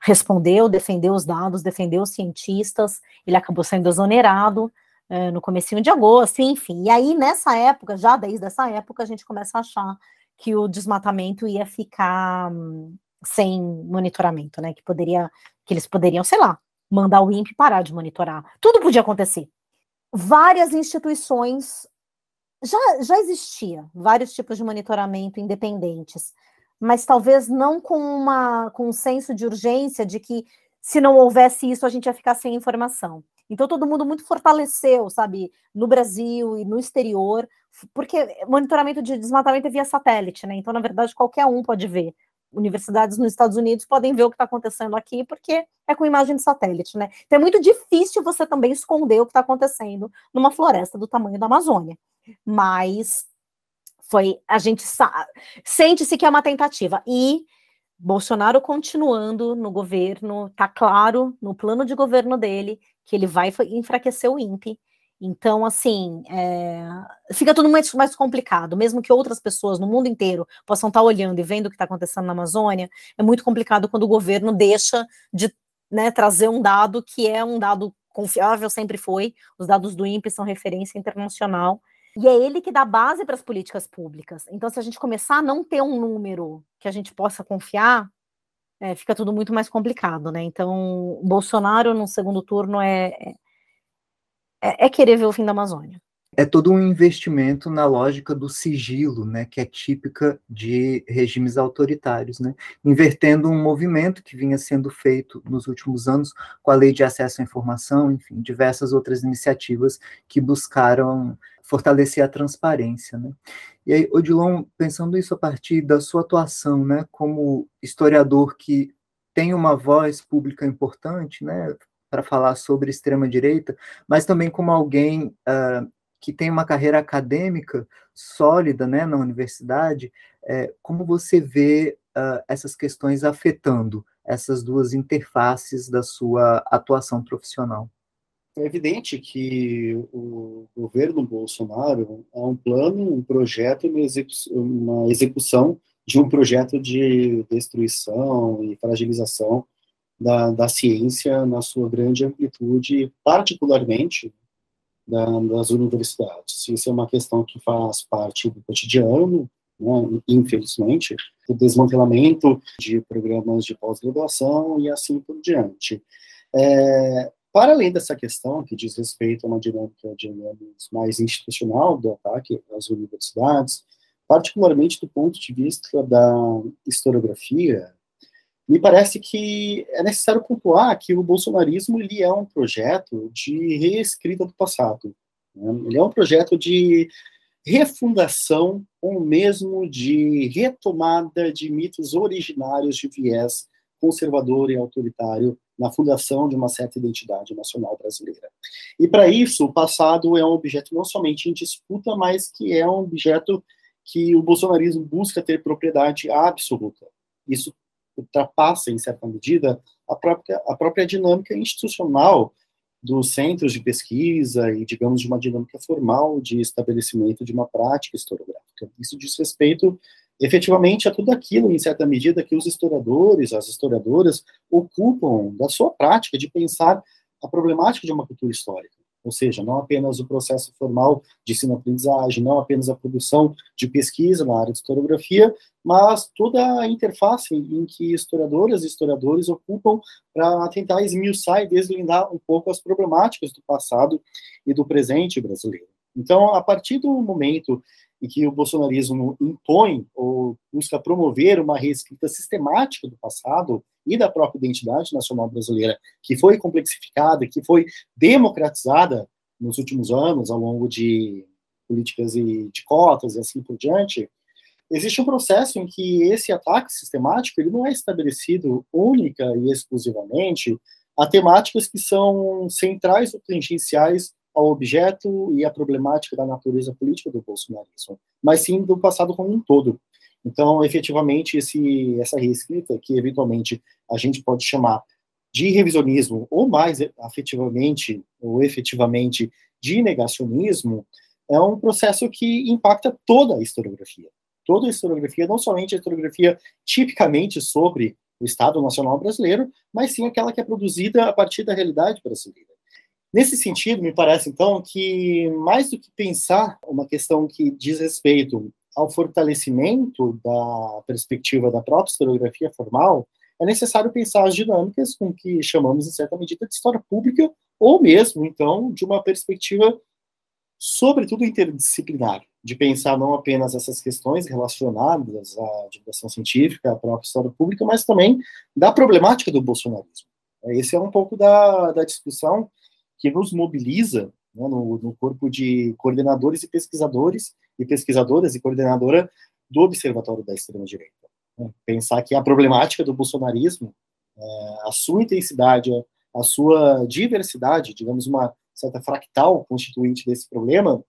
respondeu, defendeu os dados, defendeu os cientistas, ele acabou sendo exonerado é, no comecinho de agosto, enfim. E aí, nessa época, já desde essa época, a gente começa a achar que o desmatamento ia ficar hum, sem monitoramento, né? Que poderia, que eles poderiam, sei lá, mandar o INPE parar de monitorar. Tudo podia acontecer. Várias instituições já, já existia vários tipos de monitoramento independentes, mas talvez não com, uma, com um senso de urgência de que se não houvesse isso a gente ia ficar sem informação. Então todo mundo muito fortaleceu, sabe, no Brasil e no exterior, porque monitoramento de desmatamento é via satélite, né? Então, na verdade, qualquer um pode ver universidades nos Estados Unidos podem ver o que está acontecendo aqui, porque é com imagem de satélite, né? Então é muito difícil você também esconder o que está acontecendo numa floresta do tamanho da Amazônia. Mas foi, a gente sente-se que é uma tentativa. E Bolsonaro continuando no governo, tá claro no plano de governo dele que ele vai enfraquecer o INPE então, assim, é, fica tudo mais, mais complicado, mesmo que outras pessoas no mundo inteiro possam estar olhando e vendo o que está acontecendo na Amazônia, é muito complicado quando o governo deixa de né, trazer um dado que é um dado confiável, sempre foi, os dados do INPE são referência internacional, e é ele que dá base para as políticas públicas. Então, se a gente começar a não ter um número que a gente possa confiar, é, fica tudo muito mais complicado, né? Então, Bolsonaro no segundo turno é, é é, querer ver o fim da Amazônia é todo um investimento na lógica do sigilo, né, que é típica de regimes autoritários, né, invertendo um movimento que vinha sendo feito nos últimos anos com a lei de acesso à informação, enfim, diversas outras iniciativas que buscaram fortalecer a transparência, né. E aí, Odilon, pensando isso a partir da sua atuação, né, como historiador que tem uma voz pública importante, né, para falar sobre extrema-direita, mas também como alguém uh, que tem uma carreira acadêmica sólida né, na universidade, é, como você vê uh, essas questões afetando essas duas interfaces da sua atuação profissional? É evidente que o governo Bolsonaro é um plano, um projeto, uma execução, uma execução de um projeto de destruição e fragilização da, da ciência na sua grande amplitude, particularmente da, das universidades. Isso é uma questão que faz parte do cotidiano, né, infelizmente, do desmantelamento de programas de pós-graduação e assim por diante. É, para além dessa questão, que diz respeito a uma dinâmica, digamos, mais institucional do ataque às universidades, particularmente do ponto de vista da historiografia, me parece que é necessário pontuar que o bolsonarismo ele é um projeto de reescrita do passado. Né? Ele é um projeto de refundação ou mesmo de retomada de mitos originários de viés conservador e autoritário na fundação de uma certa identidade nacional brasileira. E para isso, o passado é um objeto não somente em disputa, mas que é um objeto que o bolsonarismo busca ter propriedade absoluta. Isso ultrapassa, em certa medida, a própria, a própria dinâmica institucional dos centros de pesquisa e, digamos, de uma dinâmica formal de estabelecimento de uma prática historiográfica. Isso diz respeito, efetivamente, a tudo aquilo, em certa medida, que os historiadores, as historiadoras, ocupam da sua prática de pensar a problemática de uma cultura histórica. Ou seja, não apenas o processo formal de ensino-aprendizagem, não apenas a produção de pesquisa na área de historiografia, mas toda a interface em que historiadoras e historiadores ocupam para tentar esmiuçar e deslindar um pouco as problemáticas do passado e do presente brasileiro. Então, a partir do momento em que o bolsonarismo impõe ou busca promover uma reescrita sistemática do passado e da própria identidade nacional brasileira, que foi complexificada, que foi democratizada nos últimos anos, ao longo de políticas e de cotas e assim por diante, existe um processo em que esse ataque sistemático ele não é estabelecido única e exclusivamente a temáticas que são centrais ou tangenciais ao objeto e à problemática da natureza política do bolsonarismo, mas sim do passado como um todo. Então, efetivamente, esse, essa reescrita, que eventualmente a gente pode chamar de revisionismo, ou mais afetivamente, ou efetivamente, de negacionismo, é um processo que impacta toda a historiografia. Toda a historiografia, não somente a historiografia tipicamente sobre o Estado Nacional Brasileiro, mas sim aquela que é produzida a partir da realidade brasileira. Nesse sentido, me parece, então, que mais do que pensar uma questão que diz respeito ao fortalecimento da perspectiva da própria historiografia formal, é necessário pensar as dinâmicas com que chamamos, em certa medida, de história pública, ou mesmo, então, de uma perspectiva, sobretudo interdisciplinar, de pensar não apenas essas questões relacionadas à divulgação científica, à própria história pública, mas também da problemática do bolsonarismo. Esse é um pouco da, da discussão que nos mobiliza né, no, no, corpo de coordenadores e pesquisadores, e pesquisadoras e coordenadora do Observatório da Extrema-Direita. Né? Pensar que a problemática do bolsonarismo, é, a sua intensidade, a sua diversidade, digamos, uma certa fractal constituinte desse problema,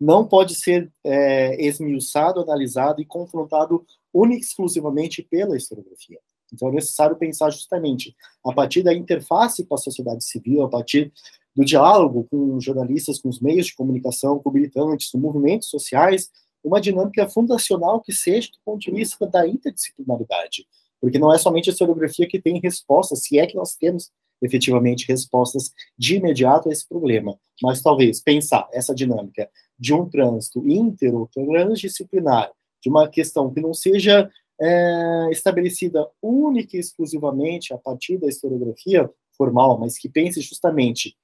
não pode ser é, esmiuçado, analisado e confrontado única exclusivamente pela historiografia. Então é necessário pensar justamente a partir da interface com a sociedade civil, a partir do diálogo com jornalistas, com os meios de comunicação, com militantes, com movimentos sociais, uma dinâmica fundacional que seja do ponto de vista da interdisciplinaridade. Porque não é somente a historiografia que tem respostas, se é que nós temos efetivamente respostas de imediato a esse problema, mas talvez pensar essa dinâmica de um trânsito inter transdisciplinar, de uma questão que não seja é, estabelecida única e exclusivamente a partir da historiografia formal, mas que pense justamente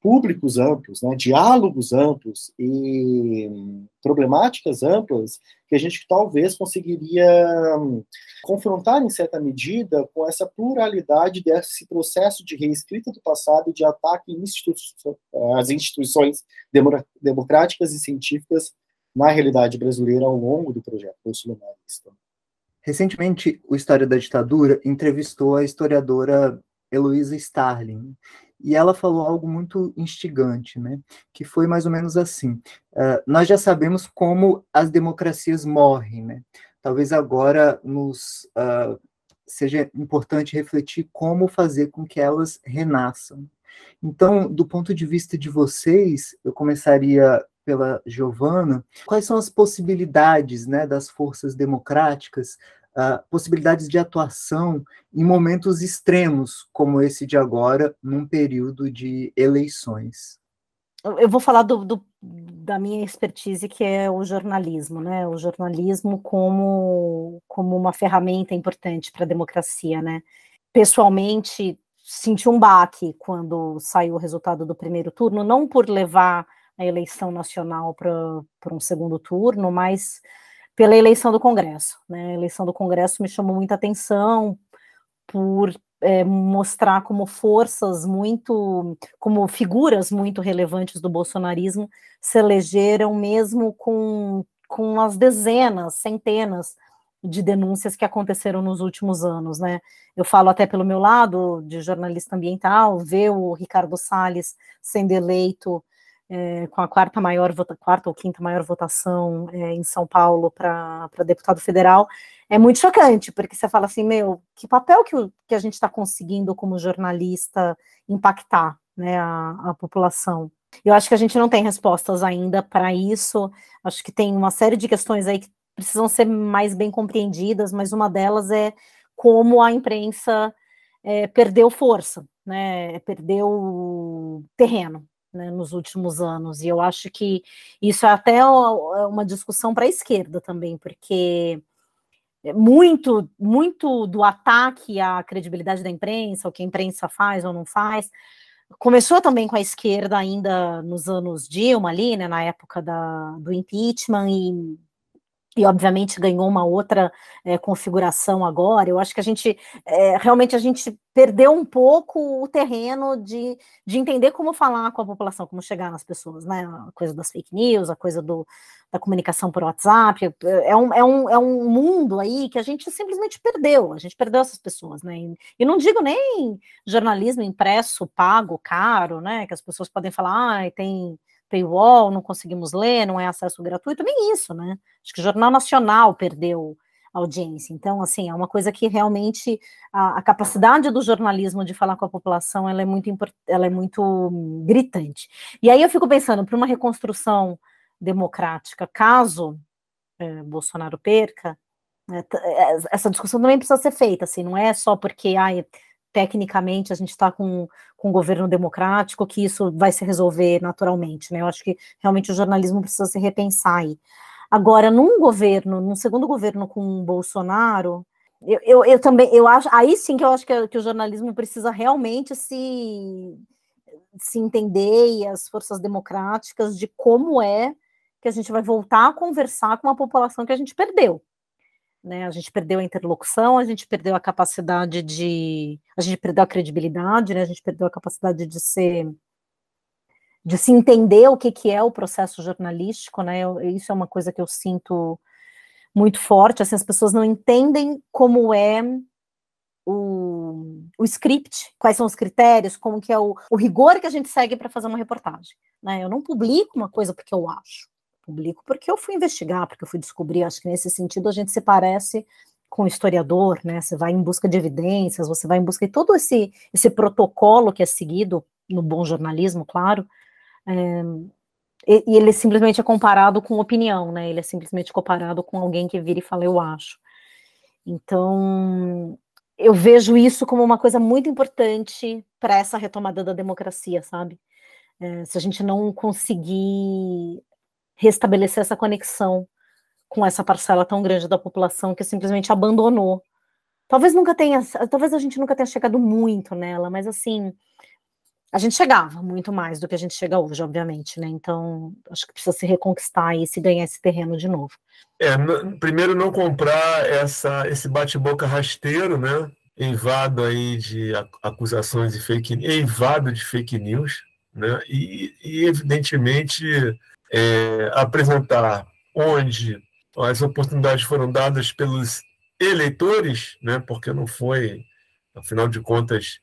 públicos amplos, né, diálogos amplos e problemáticas amplas que a gente talvez conseguiria hum, confrontar em certa medida com essa pluralidade desse processo de reescrita do passado e de ataque às instituições democráticas e científicas na realidade brasileira ao longo do projeto bolsonarista. Recentemente, o História da Ditadura entrevistou a historiadora Heloísa Starling, e ela falou algo muito instigante, né? Que foi mais ou menos assim: uh, nós já sabemos como as democracias morrem, né? Talvez agora nos uh, seja importante refletir como fazer com que elas renasçam. Então, do ponto de vista de vocês, eu começaria pela Giovana, quais são as possibilidades né, das forças democráticas, uh, possibilidades de atuação em momentos extremos, como esse de agora, num período de eleições? Eu vou falar do, do, da minha expertise, que é o jornalismo, né? O jornalismo como, como uma ferramenta importante para a democracia, né? Pessoalmente, senti um baque quando saiu o resultado do primeiro turno, não por levar a eleição nacional para um segundo turno, mas pela eleição do Congresso. Né? A eleição do Congresso me chamou muita atenção por é, mostrar como forças muito, como figuras muito relevantes do bolsonarismo se elegeram mesmo com, com as dezenas, centenas de denúncias que aconteceram nos últimos anos, né? Eu falo até pelo meu lado de jornalista ambiental, ver o Ricardo Salles sendo eleito é, com a quarta maior quarta ou quinta maior votação é, em São Paulo para deputado federal, é muito chocante, porque você fala assim, meu, que papel que, o, que a gente está conseguindo como jornalista impactar né, a, a população. Eu acho que a gente não tem respostas ainda para isso. Acho que tem uma série de questões aí que precisam ser mais bem compreendidas, mas uma delas é como a imprensa é, perdeu força, né, perdeu terreno, né, nos últimos anos. E eu acho que isso é até uma discussão para a esquerda também, porque muito, muito do ataque à credibilidade da imprensa, o que a imprensa faz ou não faz, começou também com a esquerda ainda nos anos Dilma ali, né, na época da, do impeachment e e obviamente ganhou uma outra é, configuração agora. Eu acho que a gente é, realmente a gente perdeu um pouco o terreno de, de entender como falar com a população, como chegar nas pessoas, né? A coisa das fake news, a coisa do, da comunicação por WhatsApp. É um, é, um, é um mundo aí que a gente simplesmente perdeu, a gente perdeu essas pessoas, né? E, não digo nem jornalismo impresso, pago, caro, né? Que as pessoas podem falar, ah, tem paywall, não conseguimos ler, não é acesso gratuito, nem isso, né? Acho que o Jornal Nacional perdeu audiência. Então, assim, é uma coisa que realmente a, a, capacidade do jornalismo de falar com a população ela é muito ela é muito hum, gritante. E aí eu fico pensando para uma reconstrução democrática, caso é, Bolsonaro perca, é, essa discussão também precisa ser feita, assim, não é só porque ai, tecnicamente a gente está com, com um governo democrático, que isso vai se resolver naturalmente, né? Eu acho que realmente o jornalismo precisa se repensar aí. Agora, num governo, num segundo governo com Bolsonaro, eu, eu, eu, também, eu acho, aí sim que eu acho que, que o jornalismo precisa realmente se, se entender e as forças democráticas de como é que a gente vai voltar a conversar com a população que a gente perdeu né? A gente perdeu a interlocução, a gente perdeu a capacidade de, a gente perdeu a credibilidade, né? A gente perdeu a capacidade de ser, de se entender o que que é o processo jornalístico, né? Eu, isso é uma coisa que eu sinto muito forte. Assim, as pessoas não entendem como é o, o script, quais são os critérios, como que é o, o rigor que a gente segue para fazer uma reportagem. Né? Eu não publico uma coisa porque eu acho publico porque eu fui investigar, porque eu fui descobrir. Acho que nesse sentido a gente se parece com o historiador, né? Você vai em busca de evidências, você vai em busca de todo esse, esse protocolo que é seguido no bom jornalismo, claro. É, e, ele simplesmente é comparado com opinião, né? Ele é simplesmente comparado com alguém que vira e fala, eu acho. Então, eu vejo isso como uma coisa muito importante para essa retomada da democracia, sabe? É, se a gente não conseguir restabelecer essa conexão com essa parcela tão grande da população que simplesmente abandonou. Talvez nunca tenha, talvez a gente nunca tenha chegado muito nela, mas assim, a gente chegava muito mais do que a gente chega hoje, obviamente, né? Então, acho que precisa se reconquistar e se ganhar esse terreno de novo. É, primeiro não comprar essa, esse bate-boca rasteiro, né? Eivado aí de acusações de fake, eivado de fake news, né? E, e evidentemente é, apresentar onde as oportunidades foram dadas pelos eleitores, né, porque não foi, afinal de contas,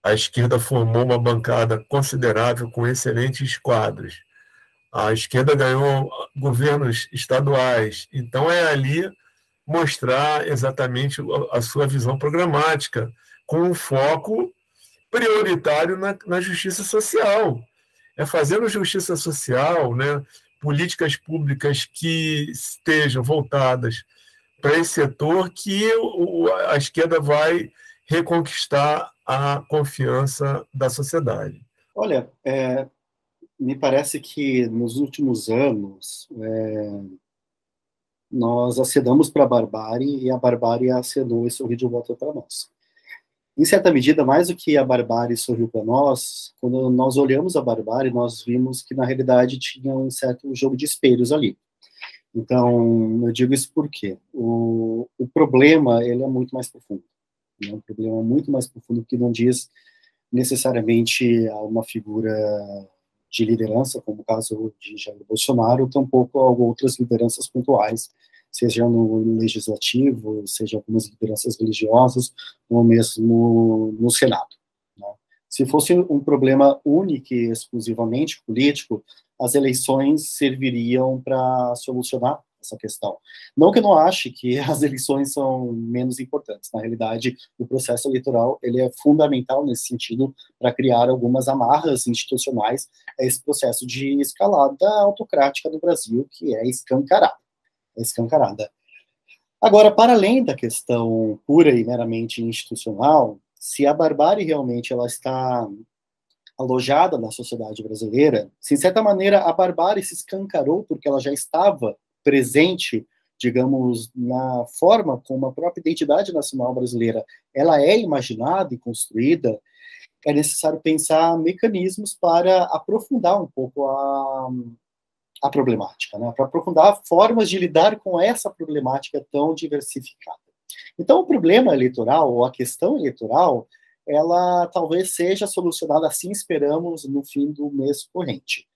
a esquerda formou uma bancada considerável com excelentes quadros. A esquerda ganhou governos estaduais, então é ali mostrar exatamente a sua visão programática, com um foco prioritário na, na justiça social é fazendo justiça social, né, políticas públicas que estejam voltadas para esse setor, que a esquerda vai reconquistar a confiança da sociedade. Olha, é, me parece que nos últimos anos é, nós acedamos para a barbárie e a barbárie acedou e sorriu de volta para nós em certa medida, mais do que a barbárie sorriu para nós, quando nós olhamos a barbárie, nós vimos que, na realidade, tinha um certo jogo de espelhos ali. Então, eu digo isso porque o, o problema, ele é muito mais profundo. Né? Um problema muito mais profundo que não diz necessariamente a uma figura de liderança, como o caso de Jair Bolsonaro, tampouco a outras lideranças pontuais seja no legislativo, seja algumas lideranças religiosas, ou mesmo no Senado. Né? Se fosse um problema único e exclusivamente político, as eleições serviriam para solucionar essa questão. Não que eu não ache que as eleições são menos importantes. Na realidade, o processo eleitoral ele é fundamental nesse sentido para criar algumas amarras institucionais a esse processo de escalada autocrática do Brasil, que é escancarado escancarada. Agora, para além da questão pura e meramente institucional, se a barbárie realmente ela está alojada na sociedade brasileira, se, de certa maneira, a barbárie se escancarou porque ela já estava presente, digamos, na forma como a própria identidade nacional brasileira ela é imaginada e construída, é necessário pensar mecanismos para aprofundar um pouco a, a problemática, né? para aprofundar formas de lidar com essa problemática tão diversificada. Então, o problema eleitoral, ou a questão eleitoral, ela talvez seja solucionada assim, esperamos, no fim do mês corrente.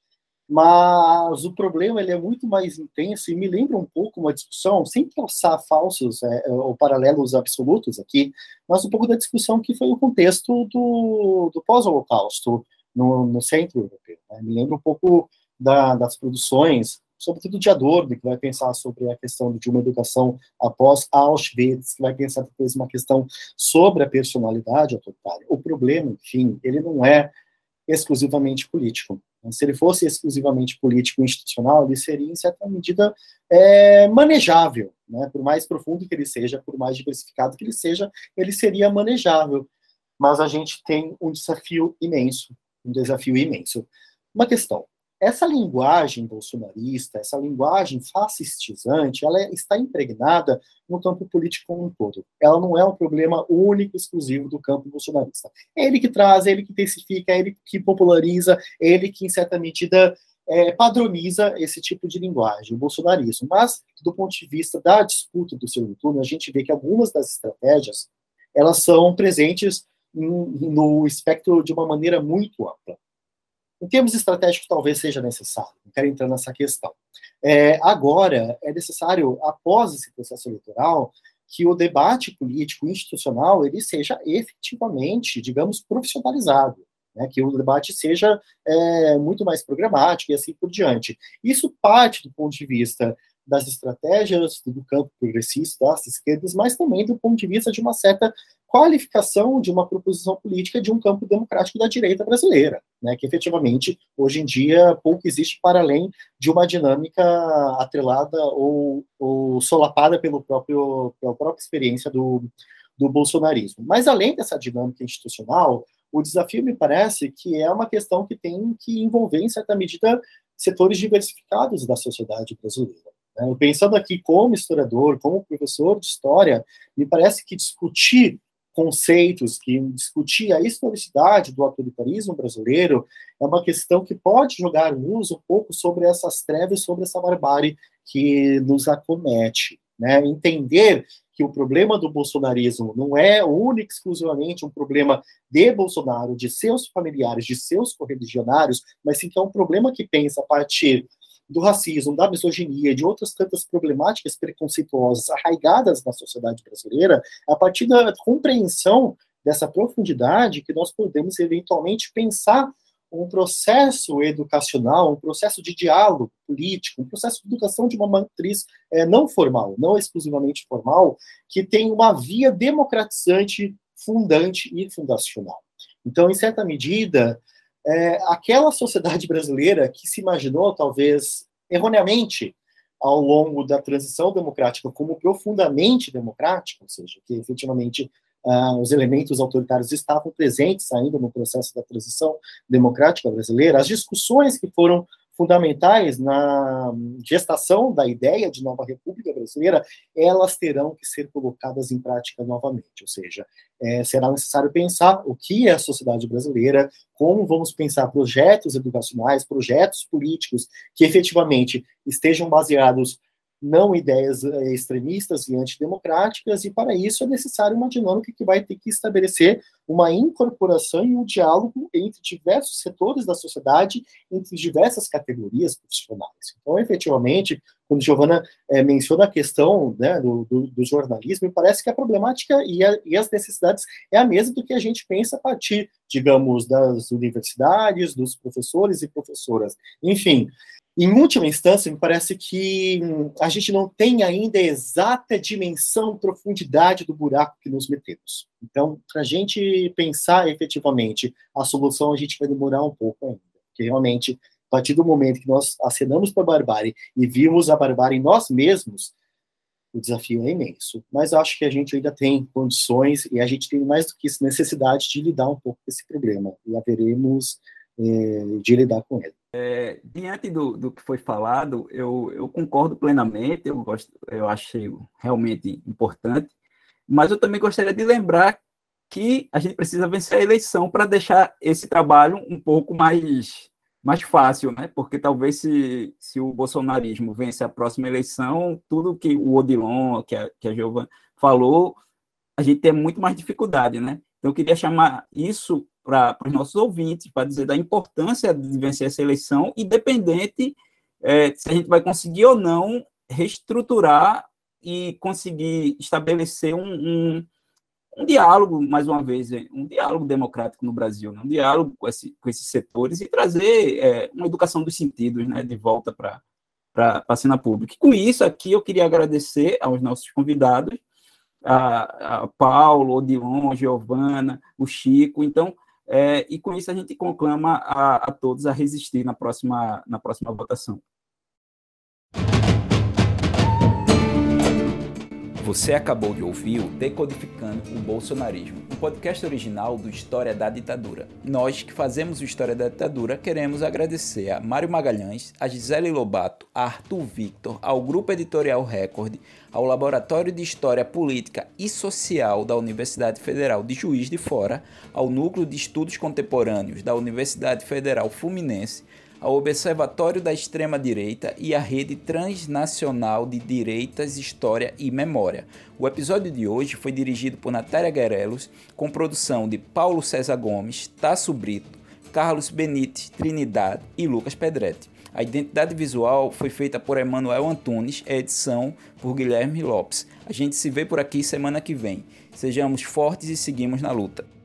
Mas o problema ele é muito mais intenso e me lembra um pouco uma discussão, sem traçar falsos é, é, ou paralelos absolutos aqui, mas um pouco da discussão que foi o contexto do, do pós-holocausto no, no, centro europeu. Né? Me lembra um pouco da, das produções sobretudo de Adorno, que vai pensar sobre a questão de uma educação após Auschwitz, que vai pensar depois uma questão sobre a personalidade autoritária. O problema, enfim, ele não é exclusivamente político. Se ele fosse exclusivamente político institucional, ele seria, em certa medida, é, manejável. Né? Por mais profundo que ele seja, por mais diversificado que ele seja, ele seria manejável. Mas a gente tem um desafio imenso, um desafio imenso. Uma questão, essa linguagem bolsonarista, essa linguagem fascistizante, ela está impregnada no campo político como um todo. Ela não é um problema único, exclusivo do campo bolsonarista. É ele que traz, é ele que intensifica, é ele que populariza, é ele que, em certa medida, é, padroniza esse tipo de linguagem, o bolsonarismo. Mas, do ponto de vista da disputa do seu turno, a gente vê que algumas das estratégias, elas são presentes no espectro de uma maneira muito ampla. Em termos estratégicos, talvez seja necessário, não quero entrar nessa questão. É, agora, é necessário, após esse processo eleitoral, que o debate político institucional ele seja efetivamente, digamos, profissionalizado, né, que o debate seja é, muito mais programático e assim por diante. Isso parte do ponto de vista das estratégias do campo progressista, das esquerdas, mas também do ponto de vista de uma certa qualificação de uma proposição política de um campo democrático da direita brasileira, né, que efetivamente, hoje em dia, pouco existe para além de uma dinâmica atrelada ou, ou solapada pelo próprio, pela própria experiência do, do bolsonarismo. Mas, além dessa dinâmica institucional, o desafio me parece que é uma questão que tem que envolver, em certa medida, setores diversificados da sociedade brasileira. Né? Pensando aqui como historiador, como professor de história, me parece que discutir conceitos, que discutir a historicidade do autoritarismo brasileiro é uma questão que pode jogar luz um pouco sobre essas trevas, sobre essa barbárie que nos acomete. Né? Entender que o problema do bolsonarismo não é único exclusivamente um problema de Bolsonaro, de seus familiares, de seus correligionários, mas sim que é um problema que pensa a partir do racismo, da misoginia, de outras tantas problemáticas preconceituosas arraigadas na sociedade brasileira, a partir da compreensão dessa profundidade que nós podemos eventualmente pensar um processo educacional, um processo de diálogo político, um processo de educação de uma matriz é, não formal, não exclusivamente formal, que tem uma via democratizante, fundante e fundacional. Então, em certa medida, é, aquela sociedade brasileira que se imaginou, talvez erroneamente, ao longo da transição democrática como profundamente democrática, ou seja, que efetivamente uh, os elementos autoritários estavam presentes ainda no processo da transição democrática brasileira, as discussões que foram fundamentais na gestação da ideia de nova república brasileira, elas terão que ser colocadas em prática novamente, ou seja, é, será necessário pensar o que é a sociedade brasileira, como vamos pensar projetos educacionais, projetos políticos que efetivamente estejam baseados não ideias eh, extremistas e antidemocráticas, e para isso é necessário uma dinâmica que vai ter que estabelecer uma incorporação e um diálogo entre diversos setores da sociedade, entre diversas categorias profissionais. Então, efetivamente, quando Giovana é, menciona a questão né, do, do, do, jornalismo, me parece que a problemática e, a, e, as necessidades é a mesma do que a gente pensa a partir, digamos, das universidades, dos professores e professoras. Enfim, em última instância, me parece que hum, a gente não tem ainda a exata dimensão, profundidade do buraco que nos metemos. Então, para a gente pensar efetivamente a solução, a gente vai demorar um pouco ainda. Porque realmente, a partir do momento que nós acenamos para a barbárie e vimos a barbárie em nós mesmos, o desafio é imenso. Mas acho que a gente ainda tem condições e a gente tem mais do que isso, necessidade de lidar um pouco com esse problema. E haveremos é, de lidar com ele. É, diante do, do que foi falado, eu, eu concordo plenamente, eu, gosto, eu achei realmente importante, mas eu também gostaria de lembrar que a gente precisa vencer a eleição para deixar esse trabalho um pouco mais mais fácil, né? Porque talvez se, se o bolsonarismo vence a próxima eleição, tudo que o Odilon, que a, que a Giovana falou, a gente tem muito mais dificuldade, né? Então, eu queria chamar isso para os nossos ouvintes, para dizer da importância de vencer essa eleição, independente é, se a gente vai conseguir ou não reestruturar e conseguir estabelecer um, um um diálogo, mais uma vez, um diálogo democrático no Brasil, né? um diálogo com, esse, com esses setores e trazer é, uma educação dos sentidos né, de volta para a cena pública. Com isso, aqui eu queria agradecer aos nossos convidados, a, a Paulo, Odilon, a Giovana, o Chico. Então, é, e com isso a gente conclama a, a todos a resistir na próxima, na próxima votação. Você acabou de ouvir o Decodificando o Bolsonarismo, um podcast original do História da Ditadura. Nós que fazemos o História da Ditadura queremos agradecer a Mário Magalhães, a Gisele Lobato, a Arthur Victor, ao Grupo Editorial Record, ao Laboratório de História Política e Social da Universidade Federal de Juiz de Fora, ao Núcleo de Estudos Contemporâneos da Universidade Federal Fluminense, ao Observatório da Extrema-Direita e à Rede Transnacional de Direitas, História e Memória. O episódio de hoje foi dirigido por Natália Guerelos, com produção de Paulo César Gomes, Tasso Brito, Carlos Benite, Trinidade e Lucas Pedretti. A identidade visual foi feita por Emanuel Antunes, a edição por Guilherme Lopes. A gente se vê por aqui semana que vem. Sejamos fortes e seguimos na luta.